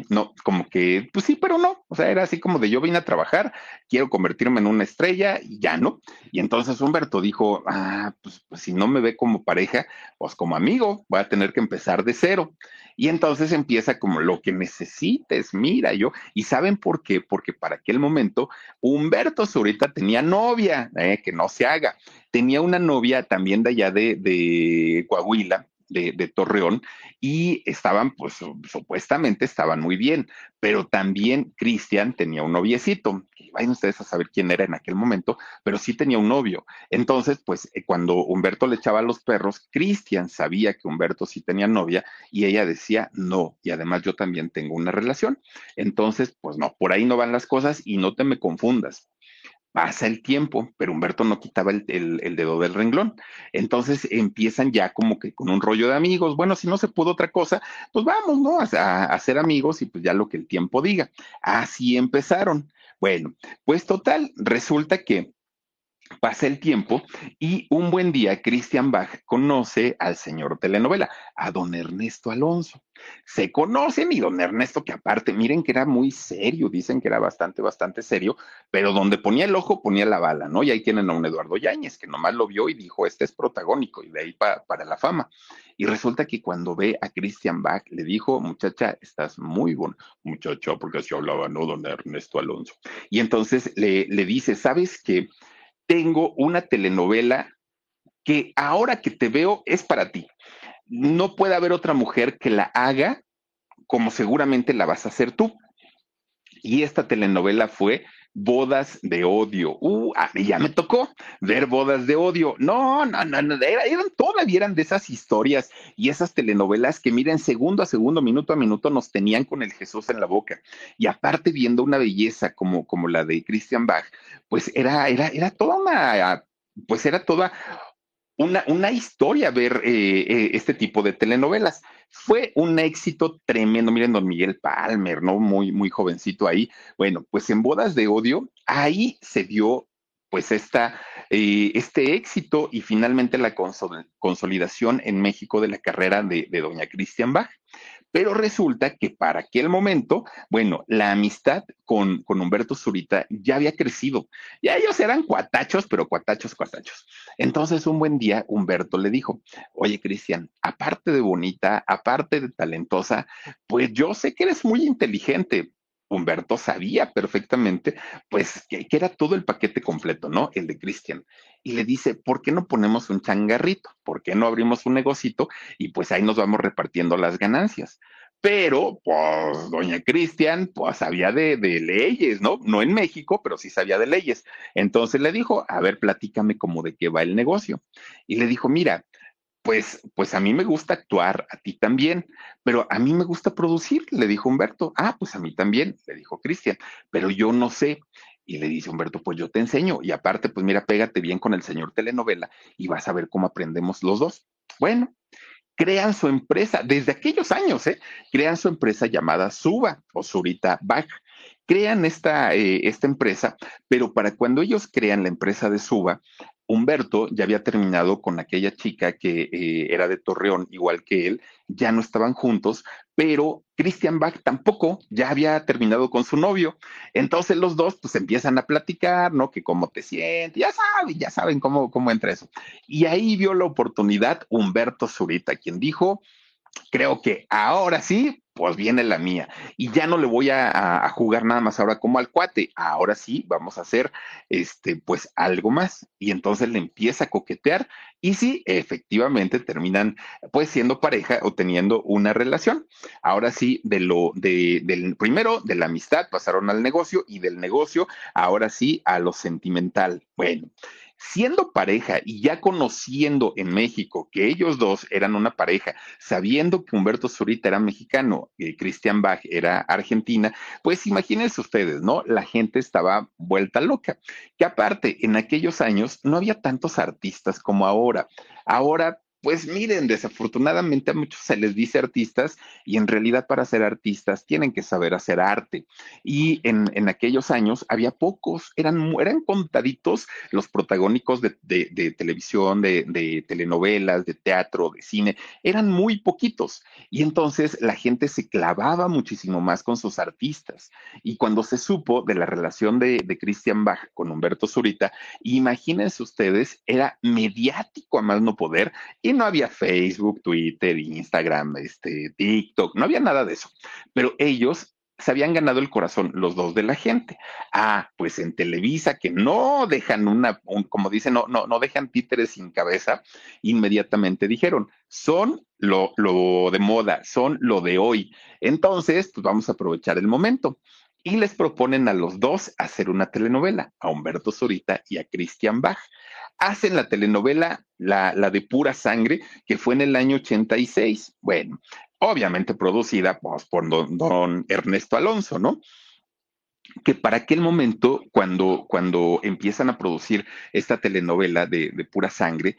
no, como que, pues sí, pero no. O sea, era así como de yo vine a trabajar, quiero convertirme en una estrella y ya no. Y entonces Humberto dijo, ah, pues, pues, si no me ve como pareja, pues como amigo, voy a tener que empezar de cero. Y entonces empieza como lo que necesites, mira yo. ¿Y saben por qué? Porque para aquel momento Humberto Zurita tenía novia, eh, que no se haga. Tenía una novia también de allá de, de Coahuila, de, Torreón y estaban, pues supuestamente estaban muy bien, pero también Cristian tenía un noviecito, vayan ustedes a saber quién era en aquel momento, pero sí tenía un novio. Entonces, pues eh, cuando Humberto le echaba a los perros, Cristian sabía que Humberto sí tenía novia y ella decía no, y además yo también tengo una relación. Entonces, pues no, por ahí no van las cosas y no te me confundas. Pasa el tiempo, pero Humberto no quitaba el, dedo del renglón. Entonces empiezan ya como que con un rollo de amigos. Bueno, si no se pudo otra cosa, pues vamos, ¿no? A, a ser amigos y pues ya lo que el tiempo diga. Así empezaron. Bueno, pues total, resulta que Pasa el tiempo y un buen día Christian Bach conoce al señor telenovela, a don Ernesto Alonso. Se conocen y don Ernesto, que aparte, miren que era muy serio, dicen que era bastante, bastante serio, pero donde ponía el ojo ponía la bala, ¿no? Y ahí tienen a un Eduardo Yáñez, que nomás lo vio y dijo, este es protagónico, y de ahí para la fama. Y resulta que cuando ve a Christian Bach, le dijo, muchacha, estás muy bueno, muchacho, porque así hablaba, ¿no? Don Ernesto Alonso. Y entonces le, le dice, ¿sabes qué? Tengo una telenovela que ahora que te veo es para ti. No puede haber otra mujer que la haga como seguramente la vas a hacer tú. Y esta telenovela fue bodas de odio. Uh, a mí ya me tocó ver bodas de odio. No, no, no, no eran, todavía eran de esas historias y esas telenovelas que miren segundo a segundo, minuto a minuto nos tenían con el Jesús en la boca. Y aparte viendo una belleza como, como la de Christian Bach, pues era, era, era toda una, pues era toda una, una historia ver eh, eh, este tipo de telenovelas. Fue un éxito tremendo. Miren, don Miguel Palmer, ¿no? Muy, muy jovencito ahí. Bueno, pues en Bodas de Odio, ahí se dio pues esta, eh, este éxito y finalmente la consolidación en México de la carrera de, de doña Christian Bach. Pero resulta que para aquel momento, bueno, la amistad con, con Humberto Zurita ya había crecido. Ya ellos eran cuatachos, pero cuatachos, cuatachos. Entonces, un buen día, Humberto le dijo, oye, Cristian, aparte de bonita, aparte de talentosa, pues yo sé que eres muy inteligente. Humberto sabía perfectamente, pues, que, era todo el paquete completo, ¿no? El de Cristian. Y le dice, ¿por qué no ponemos un changarrito? ¿Por qué no abrimos un negocito? Y pues ahí nos vamos repartiendo las ganancias. Pero, pues, doña Cristian, pues sabía de, de, leyes, ¿no? No en México, pero sí sabía de leyes. Entonces le dijo, a ver, platícame cómo de qué va el negocio. Y le dijo, mira, pues, pues a mí me gusta actuar, a ti también, pero a mí me gusta producir, le dijo Humberto. Ah, pues a mí también, le dijo Cristian, pero yo no sé. Y le dice Humberto, pues yo te enseño. Y aparte, pues mira, pégate bien con el señor telenovela y vas a ver cómo aprendemos los dos. Bueno, crean su empresa, desde aquellos años, ¿eh? Crean su empresa llamada Suba o Zurita Bach. Crean esta, eh, esta empresa, pero para cuando ellos crean la empresa de Suba, Humberto ya había terminado con aquella chica que eh, era de Torreón, igual que él, ya no estaban juntos, pero Christian Bach tampoco, ya había terminado con su novio. Entonces los dos pues empiezan a platicar, ¿no? Que cómo te sientes, ya saben, ya saben cómo, cómo entra eso. Y ahí vio la oportunidad Humberto Zurita, quien dijo, creo que ahora sí, pues viene la mía. Y ya no le voy a, jugar nada más ahora como al cuate. Ahora sí, vamos a hacer este, pues algo más. Y entonces le empieza a coquetear. Y sí, efectivamente terminan pues siendo pareja o teniendo una relación. Ahora sí, de lo, de, del primero, de la amistad, pasaron al negocio y del negocio, ahora sí, a lo sentimental. Bueno, siendo pareja y ya conociendo en México que ellos dos eran una pareja, sabiendo que Humberto Zurita era mexicano y Christian Bach era argentina, pues imagínense ustedes, ¿no? La gente estaba vuelta loca. Que aparte, en aquellos años no había tantos artistas como ahora. Ahora pues miren, desafortunadamente a muchos se les dice artistas y en realidad para ser artistas tienen que saber hacer arte. Y en, en aquellos años había pocos, eran, eran contaditos los protagónicos de, de, televisión, de, de, telenovelas, de teatro, de cine, eran muy poquitos. Y entonces la gente se clavaba muchísimo más con sus artistas. Y cuando se supo de la relación de, de Christian Bach con Humberto Zurita, imagínense ustedes, era mediático a más no poder. No había Facebook, Twitter, Instagram, este, TikTok, no había nada de eso. Pero ellos se habían ganado el corazón los dos de la gente. Ah, pues en Televisa, que no dejan una, un, como dicen, no, no, no dejan títeres sin cabeza, inmediatamente dijeron, son lo, lo de moda, son lo de hoy. Entonces, pues vamos a aprovechar el momento. Y les proponen a los dos hacer una telenovela, a Humberto Zurita y a Christian Bach hacen la telenovela, la, la, de pura sangre, que fue en el año 86. Bueno, obviamente producida pues, por don, don, Ernesto Alonso, ¿no? Que para aquel momento, cuando, cuando empiezan a producir esta telenovela de, de pura sangre,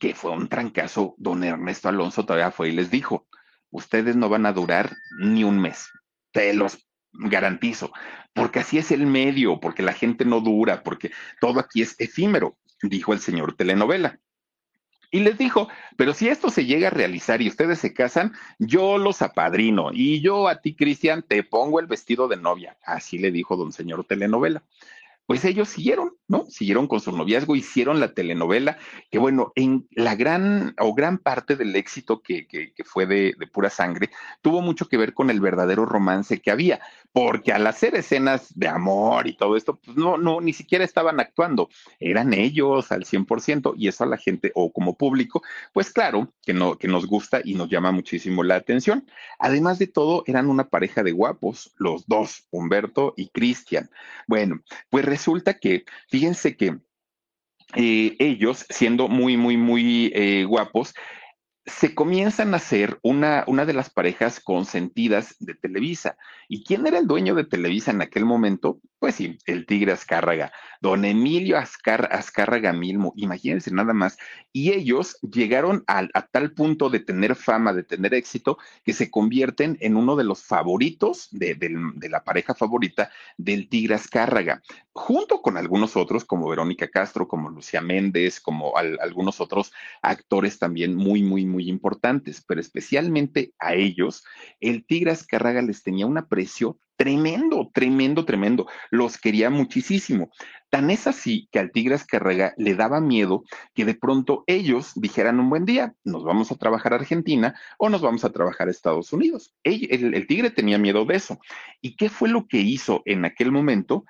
que fue un trancazo, don Ernesto Alonso todavía fue y les dijo, ustedes no van a durar ni un mes, te los garantizo, porque así es el medio, porque la gente no dura, porque todo aquí es efímero dijo el señor telenovela. Y les dijo, pero si esto se llega a realizar y ustedes se casan, yo los apadrino y yo a ti, Cristian, te pongo el vestido de novia. Así le dijo don señor telenovela pues ellos siguieron, ¿no? Siguieron con su noviazgo, hicieron la telenovela, que bueno, en la gran o gran parte del éxito que, que, fue de, de, pura sangre, tuvo mucho que ver con el verdadero romance que había, porque al hacer escenas de amor y todo esto, pues no, no, ni siquiera estaban actuando, eran ellos al 100%, y eso a la gente o como público, pues claro, que, no, que nos gusta y nos llama muchísimo la atención. Además de todo, eran una pareja de guapos, los dos, Humberto y Cristian. Bueno, pues resulta que, fíjense que eh, ellos, siendo muy, muy, muy eh, guapos, se comienzan a ser una, una de las parejas consentidas de Televisa. ¿Y quién era el dueño de Televisa en aquel momento? Pues sí, el Tigre Azcárraga, don Emilio Azcárraga Milmo, imagínense nada más. Y ellos llegaron a, tal punto de tener fama, de tener éxito, que se convierten en uno de los favoritos de, la pareja favorita del Tigre Azcárraga, junto con algunos otros como Verónica Castro, como Lucía Méndez, como algunos otros actores también muy, muy, muy importantes, pero especialmente a ellos, el Tigre Azcárraga les tenía un aprecio tremendo, tremendo, tremendo. Los quería muchísimo. Tan es así que al Tigres Carrega le daba miedo que de pronto ellos dijeran un buen día, nos vamos a trabajar a Argentina o nos vamos a trabajar a Estados Unidos. El, el Tigre tenía miedo de eso. ¿Y qué fue lo que hizo en aquel momento?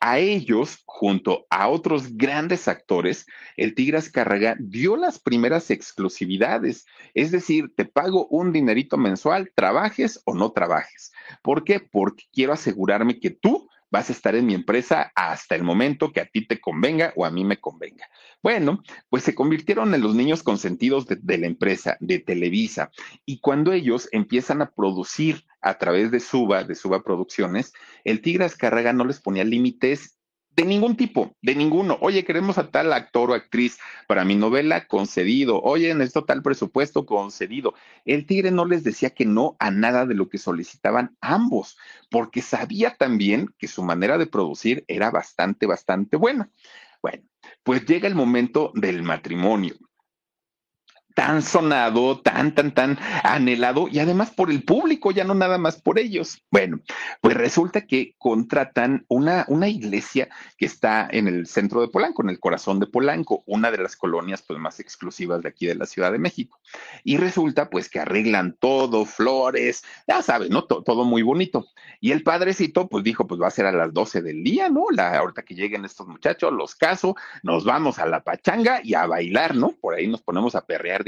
A ellos, junto a otros grandes actores, el Tigras Carraga dio las primeras exclusividades. Es decir, te pago un dinerito mensual, trabajes o no trabajes. ¿Por qué? Porque quiero asegurarme que tú vas a estar en mi empresa hasta el momento que a ti te convenga o a mí me convenga. Bueno, pues se convirtieron en los niños consentidos de la empresa, de Televisa, y cuando ellos empiezan a producir a través de Suba, de Suba Producciones, el Tigre Azcárraga no les ponía límites de ningún tipo, de ninguno. Oye, queremos a tal actor o actriz para mi novela, concedido. Oye, necesito tal presupuesto, concedido. El tigre no les decía que no a nada de lo que solicitaban ambos, porque sabía también que su manera de producir era bastante, bastante buena. Bueno, pues llega el momento del matrimonio tan sonado, tan, tan, tan anhelado y además por el público, ya no nada más por ellos. Bueno, pues resulta que contratan una, una iglesia que está en el centro de Polanco, en el corazón de Polanco, una de las colonias pues más exclusivas de aquí de la Ciudad de México. Y resulta pues que arreglan todo, flores, ya saben, ¿no? todo muy bonito. Y el padrecito pues dijo, pues va a ser a las 12 del día, ¿no? La, ahorita que lleguen estos muchachos, los caso, nos vamos a la pachanga y a bailar, ¿no? Por ahí nos ponemos a perrear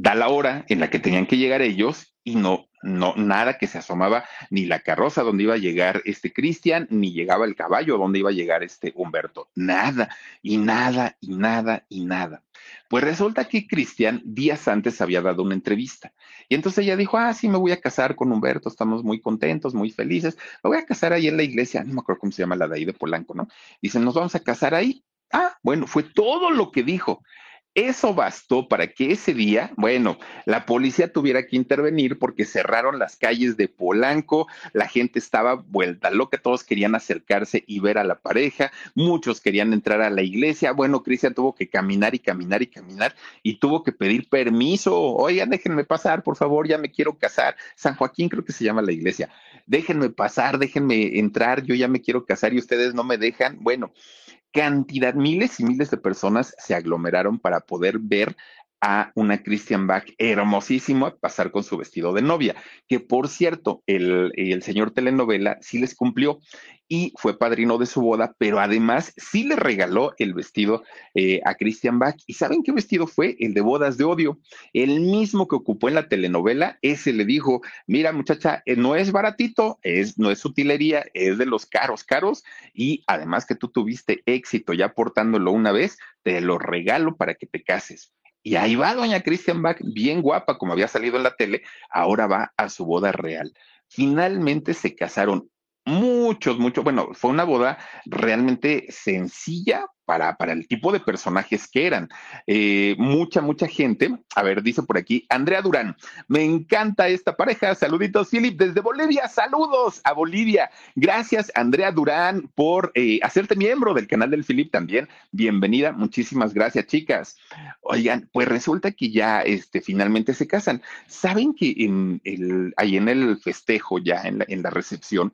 Da la hora en la que tenían que llegar ellos y no no, nada que se asomaba, ni la carroza donde iba a llegar este Cristian, ni llegaba el caballo donde iba a llegar este Humberto. Nada, y nada, y nada, y nada. Pues resulta que Cristian días antes había dado una entrevista. Y entonces ella dijo, ah, sí, me voy a casar con Humberto, estamos muy contentos, muy felices. Me voy a casar ahí en la iglesia, no me acuerdo cómo se llama la de ahí de Polanco, ¿no? Dicen, nos vamos a casar ahí. Ah, bueno, fue todo lo que dijo. Eso bastó para que ese día, bueno, la policía tuviera que intervenir porque cerraron las calles de Polanco, la gente estaba vuelta loca, todos querían acercarse y ver a la pareja, muchos querían entrar a la iglesia, bueno, Cristian tuvo que caminar y caminar y caminar y tuvo que pedir permiso, oigan, déjenme pasar, por favor, ya me quiero casar, San Joaquín creo que se llama la iglesia, déjenme pasar, déjenme entrar, yo ya me quiero casar y ustedes no me dejan, bueno, cantidad, miles y miles de personas se aglomeraron para poder ver a una Christian Bach hermosísima pasar con su vestido de novia, que por cierto, el, el, señor telenovela sí les cumplió y fue padrino de su boda, pero además sí le regaló el vestido eh, a Christian Bach. ¿Y saben qué vestido fue? El de bodas de odio. El mismo que ocupó en la telenovela, ese le dijo, mira muchacha, eh, no es baratito, es, no es utilería, es de los caros, caros, y además que tú tuviste éxito ya portándolo una vez, te lo regalo para que te cases. Y ahí va doña Christian Bach, bien guapa, como había salido en la tele, ahora va a su boda real. Finalmente se casaron muchos, muchos, bueno, fue una boda realmente sencilla, para, el tipo de personajes que eran. Eh, mucha, mucha gente, a ver, dice por aquí, Andrea Durán, me encanta esta pareja, saluditos, Philip, desde Bolivia, saludos a Bolivia. Gracias, Andrea Durán, por eh, hacerte miembro del canal del Philip también. Bienvenida, muchísimas gracias, chicas. Oigan, pues resulta que ya este, finalmente se casan. ¿Saben que en el, ahí en el festejo, ya en la, en la recepción,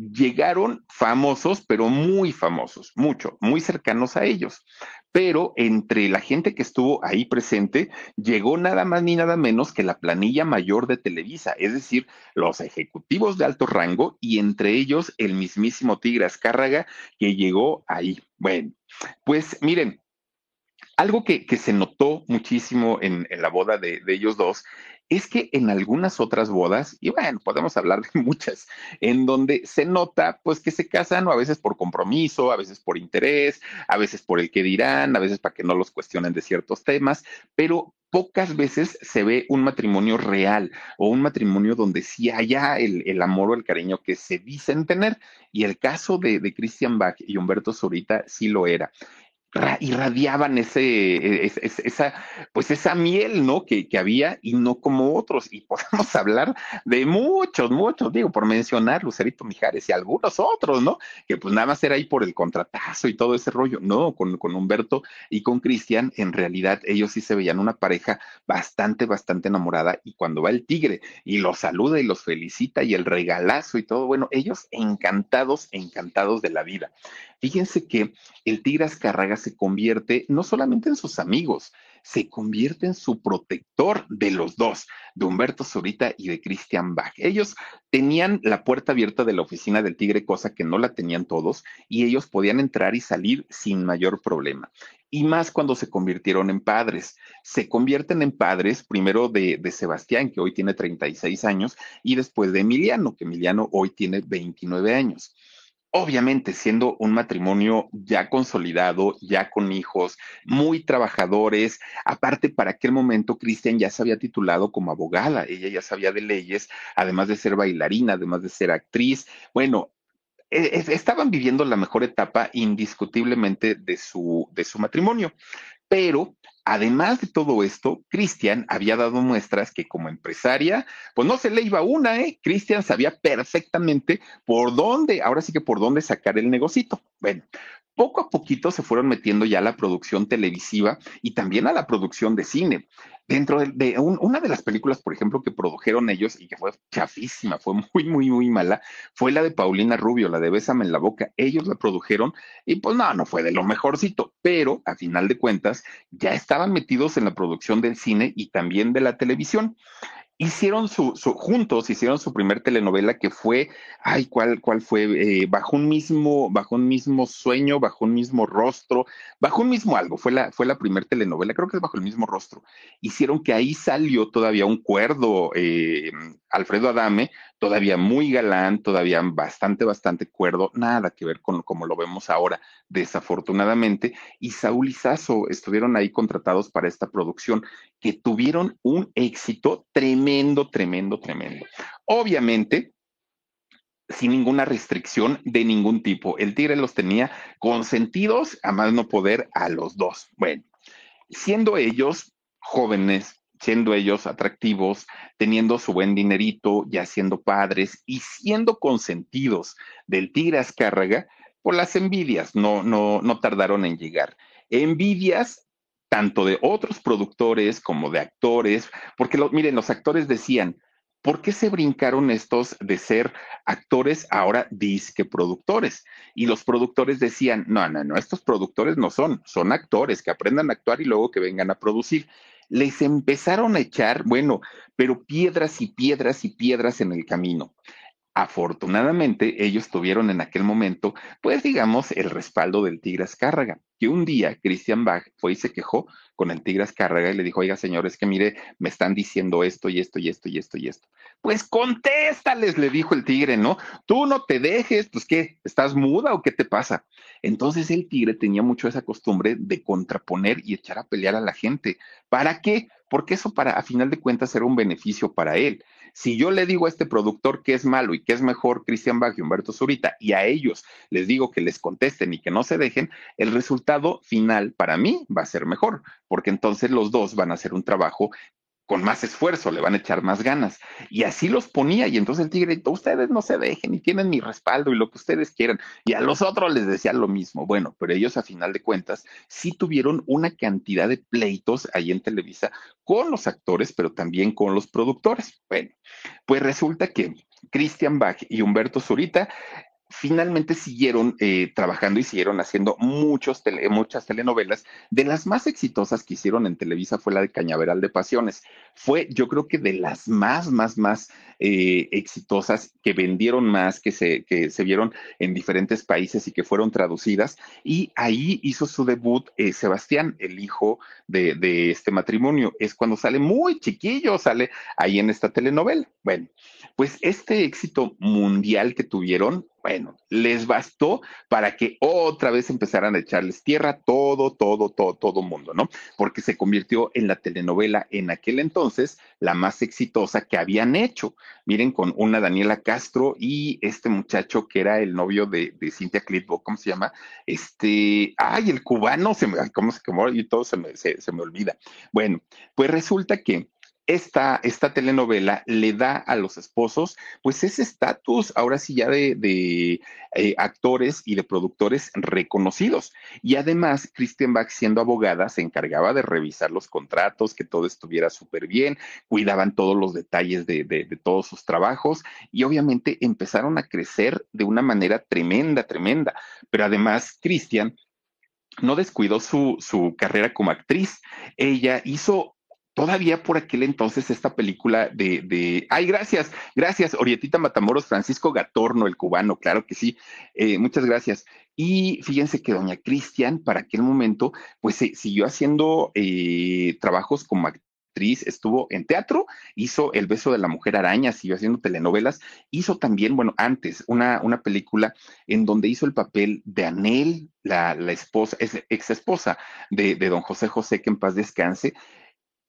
llegaron famosos, pero muy famosos, mucho, muy cercanos a ellos. Pero entre la gente que estuvo ahí presente, llegó nada más ni nada menos que la planilla mayor de Televisa, es decir, los ejecutivos de alto rango y entre ellos el mismísimo Tigre Azcárraga que llegó ahí. Bueno, pues miren, algo que, que se notó muchísimo en, en la boda de, de ellos dos es que en algunas otras bodas, y bueno, podemos hablar de muchas, en donde se nota pues que se casan o a veces por compromiso, a veces por interés, a veces por el que dirán, a veces para que no los cuestionen de ciertos temas, pero pocas veces se ve un matrimonio real o un matrimonio donde sí haya el, el amor o el cariño que se dicen tener. Y el caso de, de Christian Bach y Humberto Zurita sí lo era irradiaban ese, e, esa, pues esa miel, ¿no? Que, que, había y no como otros. Y podemos hablar de muchos, muchos, digo, por mencionar Lucerito Mijares y algunos otros, ¿no? Que pues nada más era ahí por el contratazo y todo ese rollo. No, con, con Humberto y con Cristian, en realidad ellos sí se veían una pareja bastante, bastante enamorada. Y cuando va el tigre y los saluda y los felicita y el regalazo y todo, bueno, ellos encantados, encantados de la vida. Fíjense que el tigre Azcárraga se convierte no solamente en sus amigos, se convierte en su protector de los dos, de Humberto Zurita y de Christian Bach. Ellos tenían la puerta abierta de la oficina del Tigre, cosa que no la tenían todos, y ellos podían entrar y salir sin mayor problema. Y más cuando se convirtieron en padres. Se convierten en padres primero de, de Sebastián, que hoy tiene 36 años, y después de Emiliano, que Emiliano hoy tiene 29 años. Obviamente, siendo un matrimonio ya consolidado, ya con hijos, muy trabajadores, aparte para aquel momento Cristian ya se había titulado como abogada, ella ya sabía de leyes, además de ser bailarina, además de ser actriz. Bueno, e, e, estaban viviendo la mejor etapa indiscutiblemente de su, de su matrimonio. Pero además de todo esto, Cristian había dado muestras que como empresaria, pues no se le iba una, ¿eh? Cristian sabía perfectamente por dónde, ahora sí que por dónde sacar el negocito. Bueno, poco a poquito se fueron metiendo ya a la producción televisiva y también a la producción de cine. Dentro de, una de las películas, por ejemplo, que produjeron ellos y que fue chafísima, fue muy, muy, muy mala, fue la de Paulina Rubio, la de Bésame en la boca. Ellos la produjeron y pues no, no fue de lo mejorcito, pero a final de cuentas ya estaban metidos en la producción del cine y también de la televisión hicieron su, juntos, hicieron su primer telenovela que fue, ay, ¿cuál, cuál fue? Eh, bajo un mismo, bajo un mismo sueño, bajo un mismo rostro, bajo un mismo algo, fue la, fue la primer telenovela, creo que es bajo el mismo rostro. Hicieron que ahí salió todavía un cuerdo, eh, Alfredo Adame, todavía muy galán, todavía bastante, bastante cuerdo, nada que ver con como lo vemos ahora, desafortunadamente, y Saúl y Sasso estuvieron ahí contratados para esta producción, que tuvieron un éxito tremendo, tremendo, tremendo. Obviamente, sin ninguna restricción de ningún tipo. El Tigre los tenía consentidos, a más no poder, a los dos. Bueno, siendo ellos jóvenes, siendo ellos atractivos, teniendo su buen dinerito, ya siendo padres y siendo consentidos del tigre Azcárraga, por las envidias no, no, no tardaron en llegar. Envidias tanto de otros productores como de actores, porque miren, los actores decían, ¿por qué se brincaron estos de ser actores ahora disque productores? Y los productores decían, no, no, no, estos productores no son, son actores que aprendan a actuar y luego que vengan a producir les empezaron a echar, bueno, pero piedras y piedras y piedras en el camino. Afortunadamente, ellos tuvieron en aquel momento, pues digamos, el respaldo del Tigre Azcárraga, que un día Christian Bach fue y se quejó con el Tigre Azcárraga y le dijo, oiga, señores, que mire, me están diciendo esto y esto y esto y esto y esto. Pues contéstales, le dijo el Tigre, ¿no? Tú no te dejes, pues qué, ¿estás muda o qué te pasa? Entonces el Tigre tenía mucho esa costumbre de contraponer y echar a pelear a la gente. ¿Para qué? Porque eso para, a final de cuentas, era un beneficio para él. Si yo le digo a este productor que es malo y que es mejor Cristian Bach y Humberto Zurita, y a ellos les digo que les contesten y que no se dejen, el resultado final para mí va a ser mejor, porque entonces los dos van a hacer un trabajo con más esfuerzo, le van a echar más ganas. Y así los ponía, y entonces el tigre, ustedes no se dejen y tienen mi respaldo y lo que ustedes quieran. Y a los otros les decía lo mismo. Bueno, pero ellos a final de cuentas sí tuvieron una cantidad de pleitos ahí en Televisa con los actores, pero también con los productores. Bueno, pues resulta que Christian Bach y Humberto Zurita finalmente siguieron eh, trabajando y siguieron haciendo muchos muchas telenovelas. De las más exitosas que hicieron en Televisa fue la de Cañaveral de Pasiones. Fue, yo creo que de las más, más, más eh, exitosas que vendieron más, que se, que se vieron en diferentes países y que fueron traducidas. Y ahí hizo su debut eh, Sebastián, el hijo de, de este matrimonio. Es cuando sale muy chiquillo, sale ahí en esta telenovela. Bueno, pues este éxito mundial que tuvieron bueno, les bastó para que otra vez empezaran a echarles tierra todo, todo, todo, todo mundo, ¿no? Porque se convirtió en la telenovela en aquel entonces la más exitosa que habían hecho. Miren, con una Daniela Castro y este muchacho que era el novio de, de Cintia Clitbo, ¿cómo se llama? Este, ay, el cubano, se me, ¿cómo se llama? Y todo se me, se me olvida. Bueno, pues resulta que esta, esta telenovela le da a los esposos, pues ese estatus, ahora sí ya de, eh, actores y de productores reconocidos. Y además, Christian Bach, siendo abogada, se encargaba de revisar los contratos, que todo estuviera súper bien, cuidaban todos los detalles de, de, todos sus trabajos y obviamente empezaron a crecer de una manera tremenda, tremenda. Pero además, Christian no descuidó su, su, carrera como actriz. Ella hizo todavía por aquel entonces esta película de, de, ay, gracias, gracias, Orietita Matamoros, Francisco Gatorno, el cubano, claro que sí, eh, muchas gracias. Y fíjense que doña Cristian, para aquel momento, pues siguió haciendo eh, trabajos como actriz, estuvo en teatro, hizo El beso de la mujer araña, siguió haciendo telenovelas, hizo también, bueno, antes una, una película en donde hizo el papel de Anel, la, la esposa, ex esposa de, de don José José, que en paz descanse,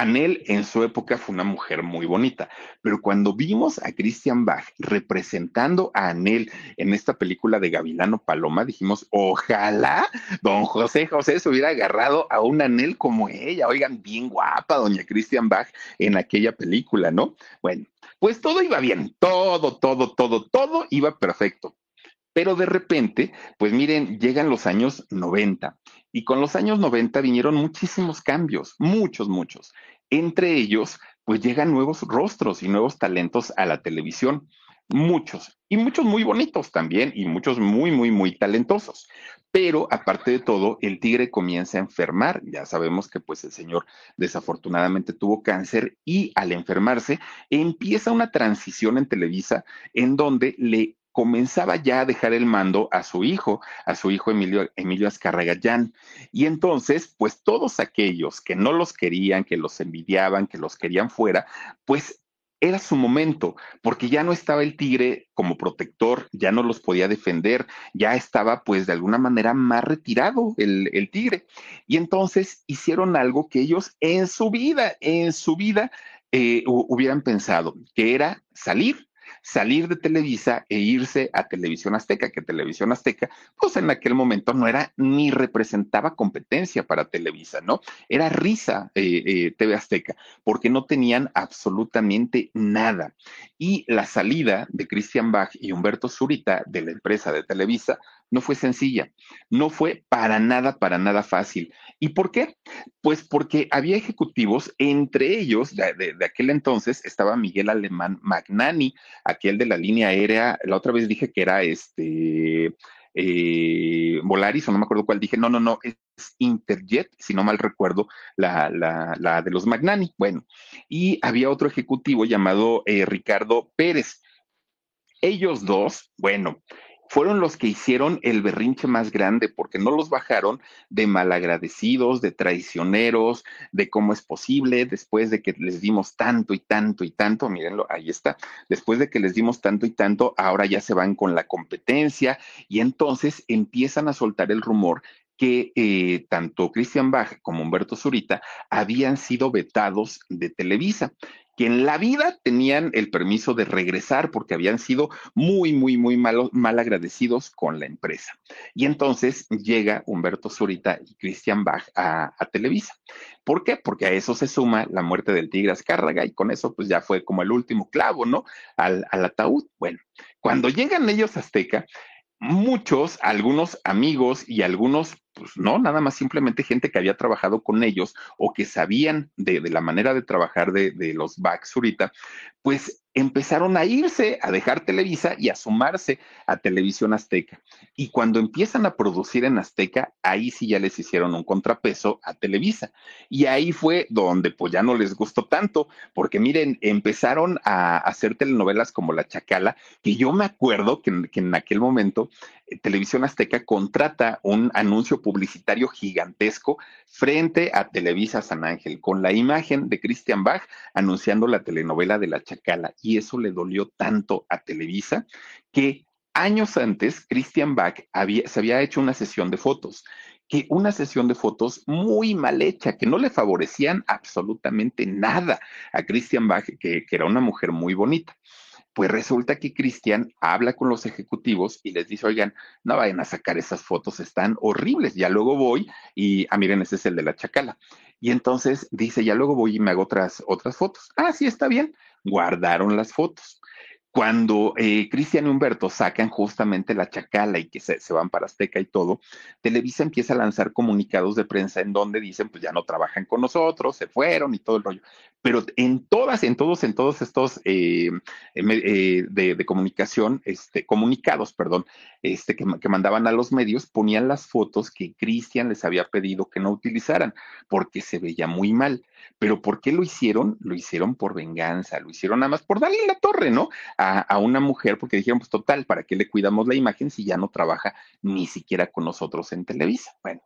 Anel en su época fue una mujer muy bonita, pero cuando vimos a Christian Bach representando a Anel en esta película de Gavilano Paloma, dijimos, ojalá don José José se hubiera agarrado a un Anel como ella. Oigan, bien guapa doña Christian Bach en aquella película, ¿no? Bueno, pues todo iba bien, todo, todo, todo, todo iba perfecto. Pero de repente, pues miren, llegan los años 90 y con los años 90 vinieron muchísimos cambios, muchos, muchos. Entre ellos, pues llegan nuevos rostros y nuevos talentos a la televisión. Muchos, y muchos muy bonitos también, y muchos muy, muy, muy talentosos. Pero aparte de todo, el tigre comienza a enfermar. Ya sabemos que pues el señor desafortunadamente tuvo cáncer y al enfermarse empieza una transición en Televisa en donde le comenzaba ya a dejar el mando a su hijo, a su hijo Emilio, Emilio. Y entonces, pues todos aquellos que no los querían, que los envidiaban, que los querían fuera, pues era su momento, porque ya no estaba el tigre como protector, ya no los podía defender, ya estaba pues de alguna manera más retirado el, el, tigre. Y entonces hicieron algo que ellos en su vida, en su vida eh, hubieran pensado, que era salir salir de Televisa e irse a Televisión Azteca, que Televisión Azteca, pues en aquel momento no era ni representaba competencia para Televisa, ¿no? Era risa eh, eh, TV Azteca, porque no tenían absolutamente nada. Y la salida de Christian Bach y Humberto Zurita de la empresa de Televisa no fue sencilla, no fue para nada, para nada fácil. ¿Y por qué? Pues porque había ejecutivos, entre ellos, de, aquel entonces, estaba Miguel Alemán Magnani, aquel de la línea aérea, la otra vez dije que era este... Eh, Volaris, o no me acuerdo cuál dije, no, no, no, es Interjet, si no mal recuerdo, la, la, la de los Magnani. Bueno, y había otro ejecutivo llamado eh, Ricardo Pérez. Ellos dos, bueno, fueron los que hicieron el berrinche más grande porque no los bajaron de malagradecidos, de traicioneros, de cómo es posible, después de que les dimos tanto y tanto y tanto, mírenlo, ahí está, después de que les dimos tanto y tanto, ahora ya se van con la competencia y entonces empiezan a soltar el rumor que eh, tanto Christian Bach como Humberto Zurita habían sido vetados de Televisa que en la vida tenían el permiso de regresar porque habían sido muy, muy, muy mal, mal agradecidos con la empresa. Y entonces llega Humberto Zurita y Christian Bach a, Televisa. ¿Por qué? Porque a eso se suma la muerte del Tigre Azcárraga y con eso pues ya fue como el último clavo, ¿no? Al, al ataúd. Bueno, cuando llegan ellos a Azteca, muchos, algunos amigos y algunos pues no, nada más simplemente gente que había trabajado con ellos o que sabían de, la manera de trabajar de, de los backs ahorita, pues empezaron a irse, a dejar Televisa y a sumarse a Televisión Azteca. Y cuando empiezan a producir en Azteca, ahí sí ya les hicieron un contrapeso a Televisa. Y ahí fue donde pues ya no les gustó tanto, porque miren, empezaron a hacer telenovelas como La Chacala, que yo me acuerdo que, en aquel momento Televisión Azteca contrata un anuncio publicitario gigantesco frente a Televisa San Ángel, con la imagen de Christian Bach anunciando la telenovela de La Chacala y eso le dolió tanto a Televisa que años antes Christian Bach se había hecho una sesión de fotos que una sesión de fotos muy mal hecha, que no le favorecían absolutamente nada a Christian Bach, que, que, era una mujer muy bonita. Pues resulta que Christian habla con los ejecutivos y les dice, oigan, no vayan a sacar esas fotos, están horribles. Ya luego voy y, ah, miren, ese es el de la chacala. Y entonces dice, ya luego voy y me hago otras, otras fotos. Ah, sí, está bien guardaron las fotos. Cuando eh, Cristian y Humberto sacan justamente la chacala y que se, van para Azteca y todo, Televisa empieza a lanzar comunicados de prensa en donde dicen, pues ya no trabajan con nosotros, se fueron y todo el rollo. Pero en todas, en todos, en todos estos eh, eh, de, comunicación, este, comunicados, perdón, este, que, que mandaban a los medios, ponían las fotos que Cristian les había pedido que no utilizaran, porque se veía muy mal. Pero ¿por qué lo hicieron? Lo hicieron por venganza, lo hicieron nada más por darle la torre, ¿no? A, una mujer, porque dijeron, pues total, ¿para qué le cuidamos la imagen si ya no trabaja ni siquiera con nosotros en Televisa? Bueno,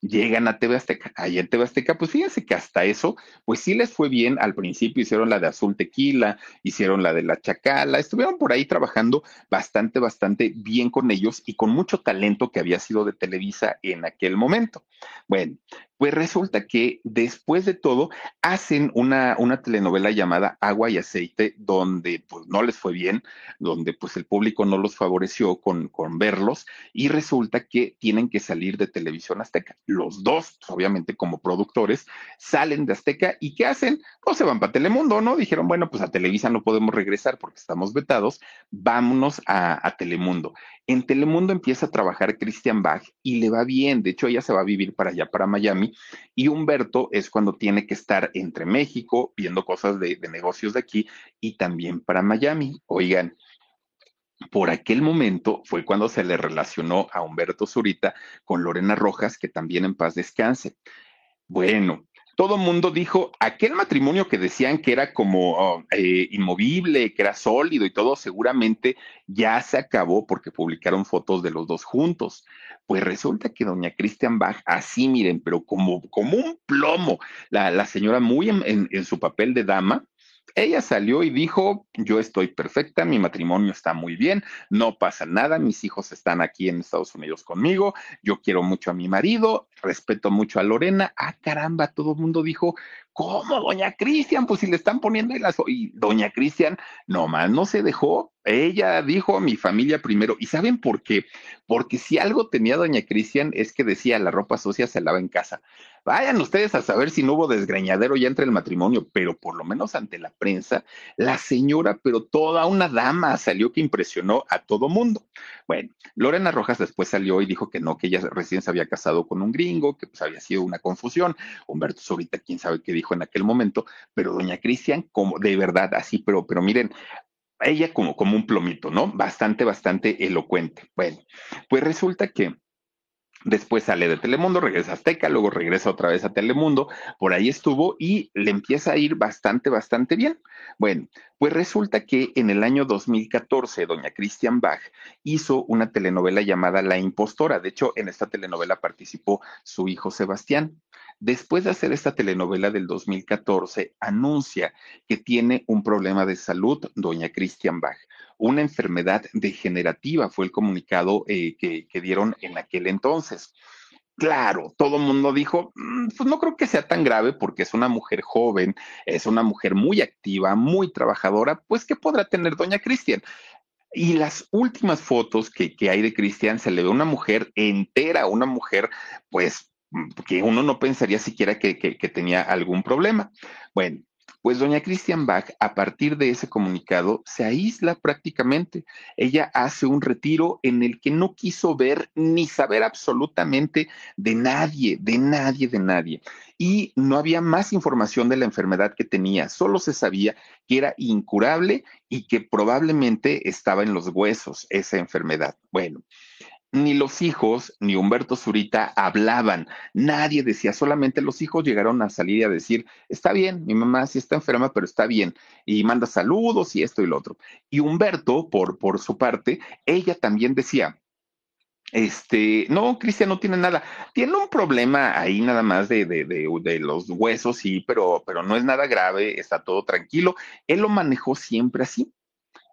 llegan a TV Azteca. Ahí en TV Azteca, pues fíjense que hasta eso, pues sí les fue bien. Al principio hicieron la de Azul Tequila, hicieron la de La Chacala, estuvieron por ahí trabajando bastante, bastante bien con ellos y con mucho talento que había sido de Televisa en aquel momento. Bueno, pues resulta que después de todo hacen una, una telenovela llamada Agua y Aceite, donde pues no les fue bien, donde pues el público no los favoreció con, con verlos y resulta que tienen que salir de televisión azteca. Los dos, pues, obviamente como productores, salen de Azteca y ¿qué hacen? Pues se van para Telemundo, ¿no? Dijeron, bueno, pues a Televisa no podemos regresar porque estamos vetados, vámonos a, a Telemundo. En Telemundo empieza a trabajar Christian Bach y le va bien, de hecho ella se va a vivir para allá, para Miami, y Humberto es cuando tiene que estar entre México, viendo cosas de, negocios de aquí, y también para Miami. Oigan, por aquel momento fue cuando se le relacionó a Humberto Zurita con Lorena Rojas, que también en paz descanse. Bueno, todo mundo dijo, aquel matrimonio que decían que era como oh, eh, inmovible, que era sólido y todo, seguramente ya se acabó porque publicaron fotos de los dos juntos. Pues resulta que doña Christian Bach, así miren, pero como, como un plomo, la, señora muy en su papel de dama, ella salió y dijo, yo estoy perfecta, mi matrimonio está muy bien, no pasa nada, mis hijos están aquí en Estados Unidos conmigo, yo quiero mucho a mi marido, respeto mucho a Lorena. Ah, caramba, todo el mundo dijo, ¿cómo, doña Cristian? Pues si le están poniendo en las... Y doña Cristian nomás no se dejó, ella dijo mi familia primero. ¿Y saben por qué? Porque si algo tenía doña Cristian es que decía la ropa sucia se lava en casa. Vayan ustedes a saber si no hubo desgreñadero ya entre el matrimonio, pero por lo menos ante la prensa, la señora, pero toda una dama salió que impresionó a todo mundo. Bueno, Lorena Rojas después salió y dijo que no, que ella recién se había casado con un gringo, que pues había sido una confusión. Humberto ahorita quién sabe qué dijo en aquel momento, pero doña Cristian, como de verdad, así, pero, pero miren, ella como, como un plomito, ¿no? Bastante, bastante elocuente. Bueno, pues resulta que Después sale de Telemundo, regresa a Azteca, luego regresa otra vez a Telemundo, por ahí estuvo y le empieza a ir bastante, bastante bien. Bueno, pues resulta que en el año 2014, doña Christian Bach hizo una telenovela llamada La Impostora. De hecho, en esta telenovela participó su hijo Sebastián. Después de hacer esta telenovela del 2014, anuncia que tiene un problema de salud, doña Christian Bach. Una enfermedad degenerativa fue el comunicado eh, que, dieron en aquel entonces. Claro, todo el mundo dijo, mm, pues no creo que sea tan grave porque es una mujer joven, es una mujer muy activa, muy trabajadora, pues ¿qué podrá tener doña Cristian? Y las últimas fotos que, hay de Cristian se le ve una mujer entera, una mujer pues que uno no pensaría siquiera que, tenía algún problema. Bueno, Pues doña Christian Bach, a partir de ese comunicado, se aísla prácticamente. Ella hace un retiro en el que no quiso ver ni saber absolutamente de nadie, de nadie, de nadie. Y no había más información de la enfermedad que tenía, solo se sabía que era incurable y que probablemente estaba en los huesos esa enfermedad. Bueno, ni los hijos ni Humberto Zurita hablaban, nadie decía, solamente los hijos llegaron a salir y a decir, está bien, mi mamá sí está enferma, pero está bien, y manda saludos y esto y lo otro. Y Humberto, por, por su parte, ella también decía, este, no, Cristian no tiene nada. Tiene un problema ahí nada más de, de, de, de, los huesos, sí, pero, pero no es nada grave, está todo tranquilo. Él lo manejó siempre así.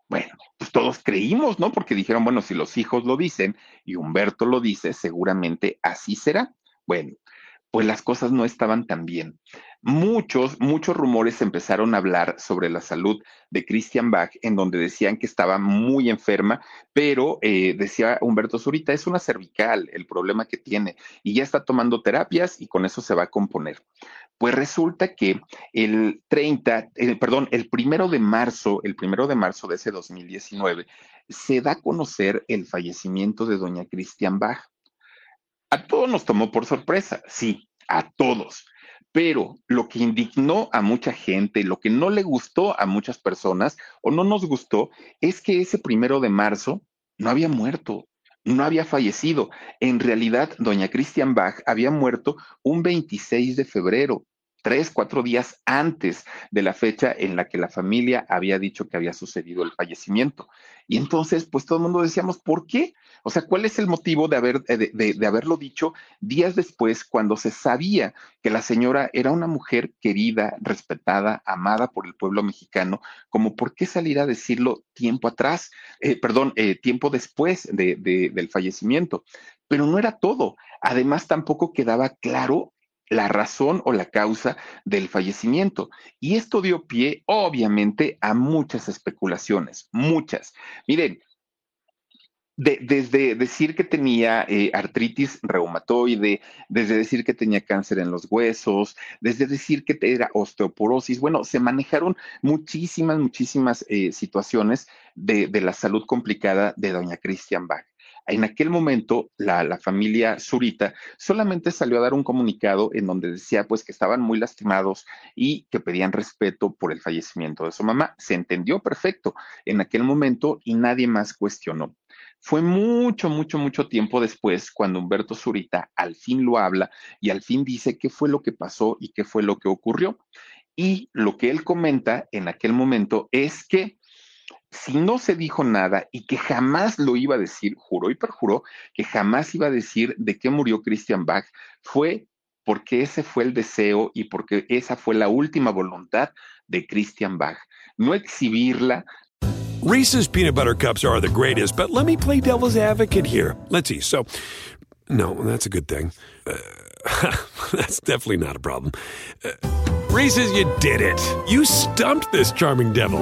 Bueno, pues todos creímos, ¿no? Porque dijeron, bueno, si los hijos lo dicen y Humberto lo dice, seguramente así será. Bueno, pues las cosas no estaban tan bien. Muchos, muchos rumores empezaron a hablar sobre la salud de Christian Bach, en donde decían que estaba muy enferma, pero eh, decía Humberto Zurita, es una cervical el problema que tiene y ya está tomando terapias y con eso se va a componer. Pues resulta que el 30, eh, perdón, el primero de marzo, el primero de marzo de ese 2019, se da a conocer el fallecimiento de doña Christian Bach. A todos nos tomó por sorpresa, sí, a todos. Pero lo que indignó a mucha gente, lo que no le gustó a muchas personas o no nos gustó, es que ese primero de marzo no había muerto, no había fallecido. En realidad, doña Christian Bach había muerto un 26 de febrero, tres, cuatro días antes de la fecha en la que la familia había dicho que había sucedido el fallecimiento. Y entonces, pues todo el mundo decíamos, ¿por qué? O sea, ¿cuál es el motivo de, haber, de, de, haberlo dicho días después cuando se sabía que la señora era una mujer querida, respetada, amada por el pueblo mexicano? Como por qué salir a decirlo tiempo atrás, eh, perdón, eh, tiempo después de, del fallecimiento? Pero no era todo. Además, tampoco quedaba claro la razón o la causa del fallecimiento. Y esto dio pie, obviamente, a muchas especulaciones, muchas. Miren, de, desde decir que tenía eh, artritis reumatoide, desde decir que tenía cáncer en los huesos, desde decir que era osteoporosis, bueno, se manejaron muchísimas, muchísimas eh, situaciones de, de, la salud complicada de doña Christian Bach. En aquel momento, la, familia Zurita solamente salió a dar un comunicado en donde decía pues que estaban muy lastimados y que pedían respeto por el fallecimiento de su mamá. Se entendió perfecto en aquel momento y nadie más cuestionó. Fue mucho, mucho, mucho tiempo después cuando Humberto Zurita al fin lo habla y al fin dice qué fue lo que pasó y qué fue lo que ocurrió. Y lo que él comenta en aquel momento es que si no se dijo nada y que jamás lo iba a decir, juró y perjuró que jamás iba a decir de qué murió Christian Bach, fue porque ese fue el deseo y porque esa fue la última voluntad de Christian Bach. No exhibirla. Reese's peanut butter cups are the greatest, but let me play devil's advocate here. Let's see. So, no, that's a good thing. Uh, that's definitely not a problem. Uh, Reese's, you did it. You stumped this charming devil.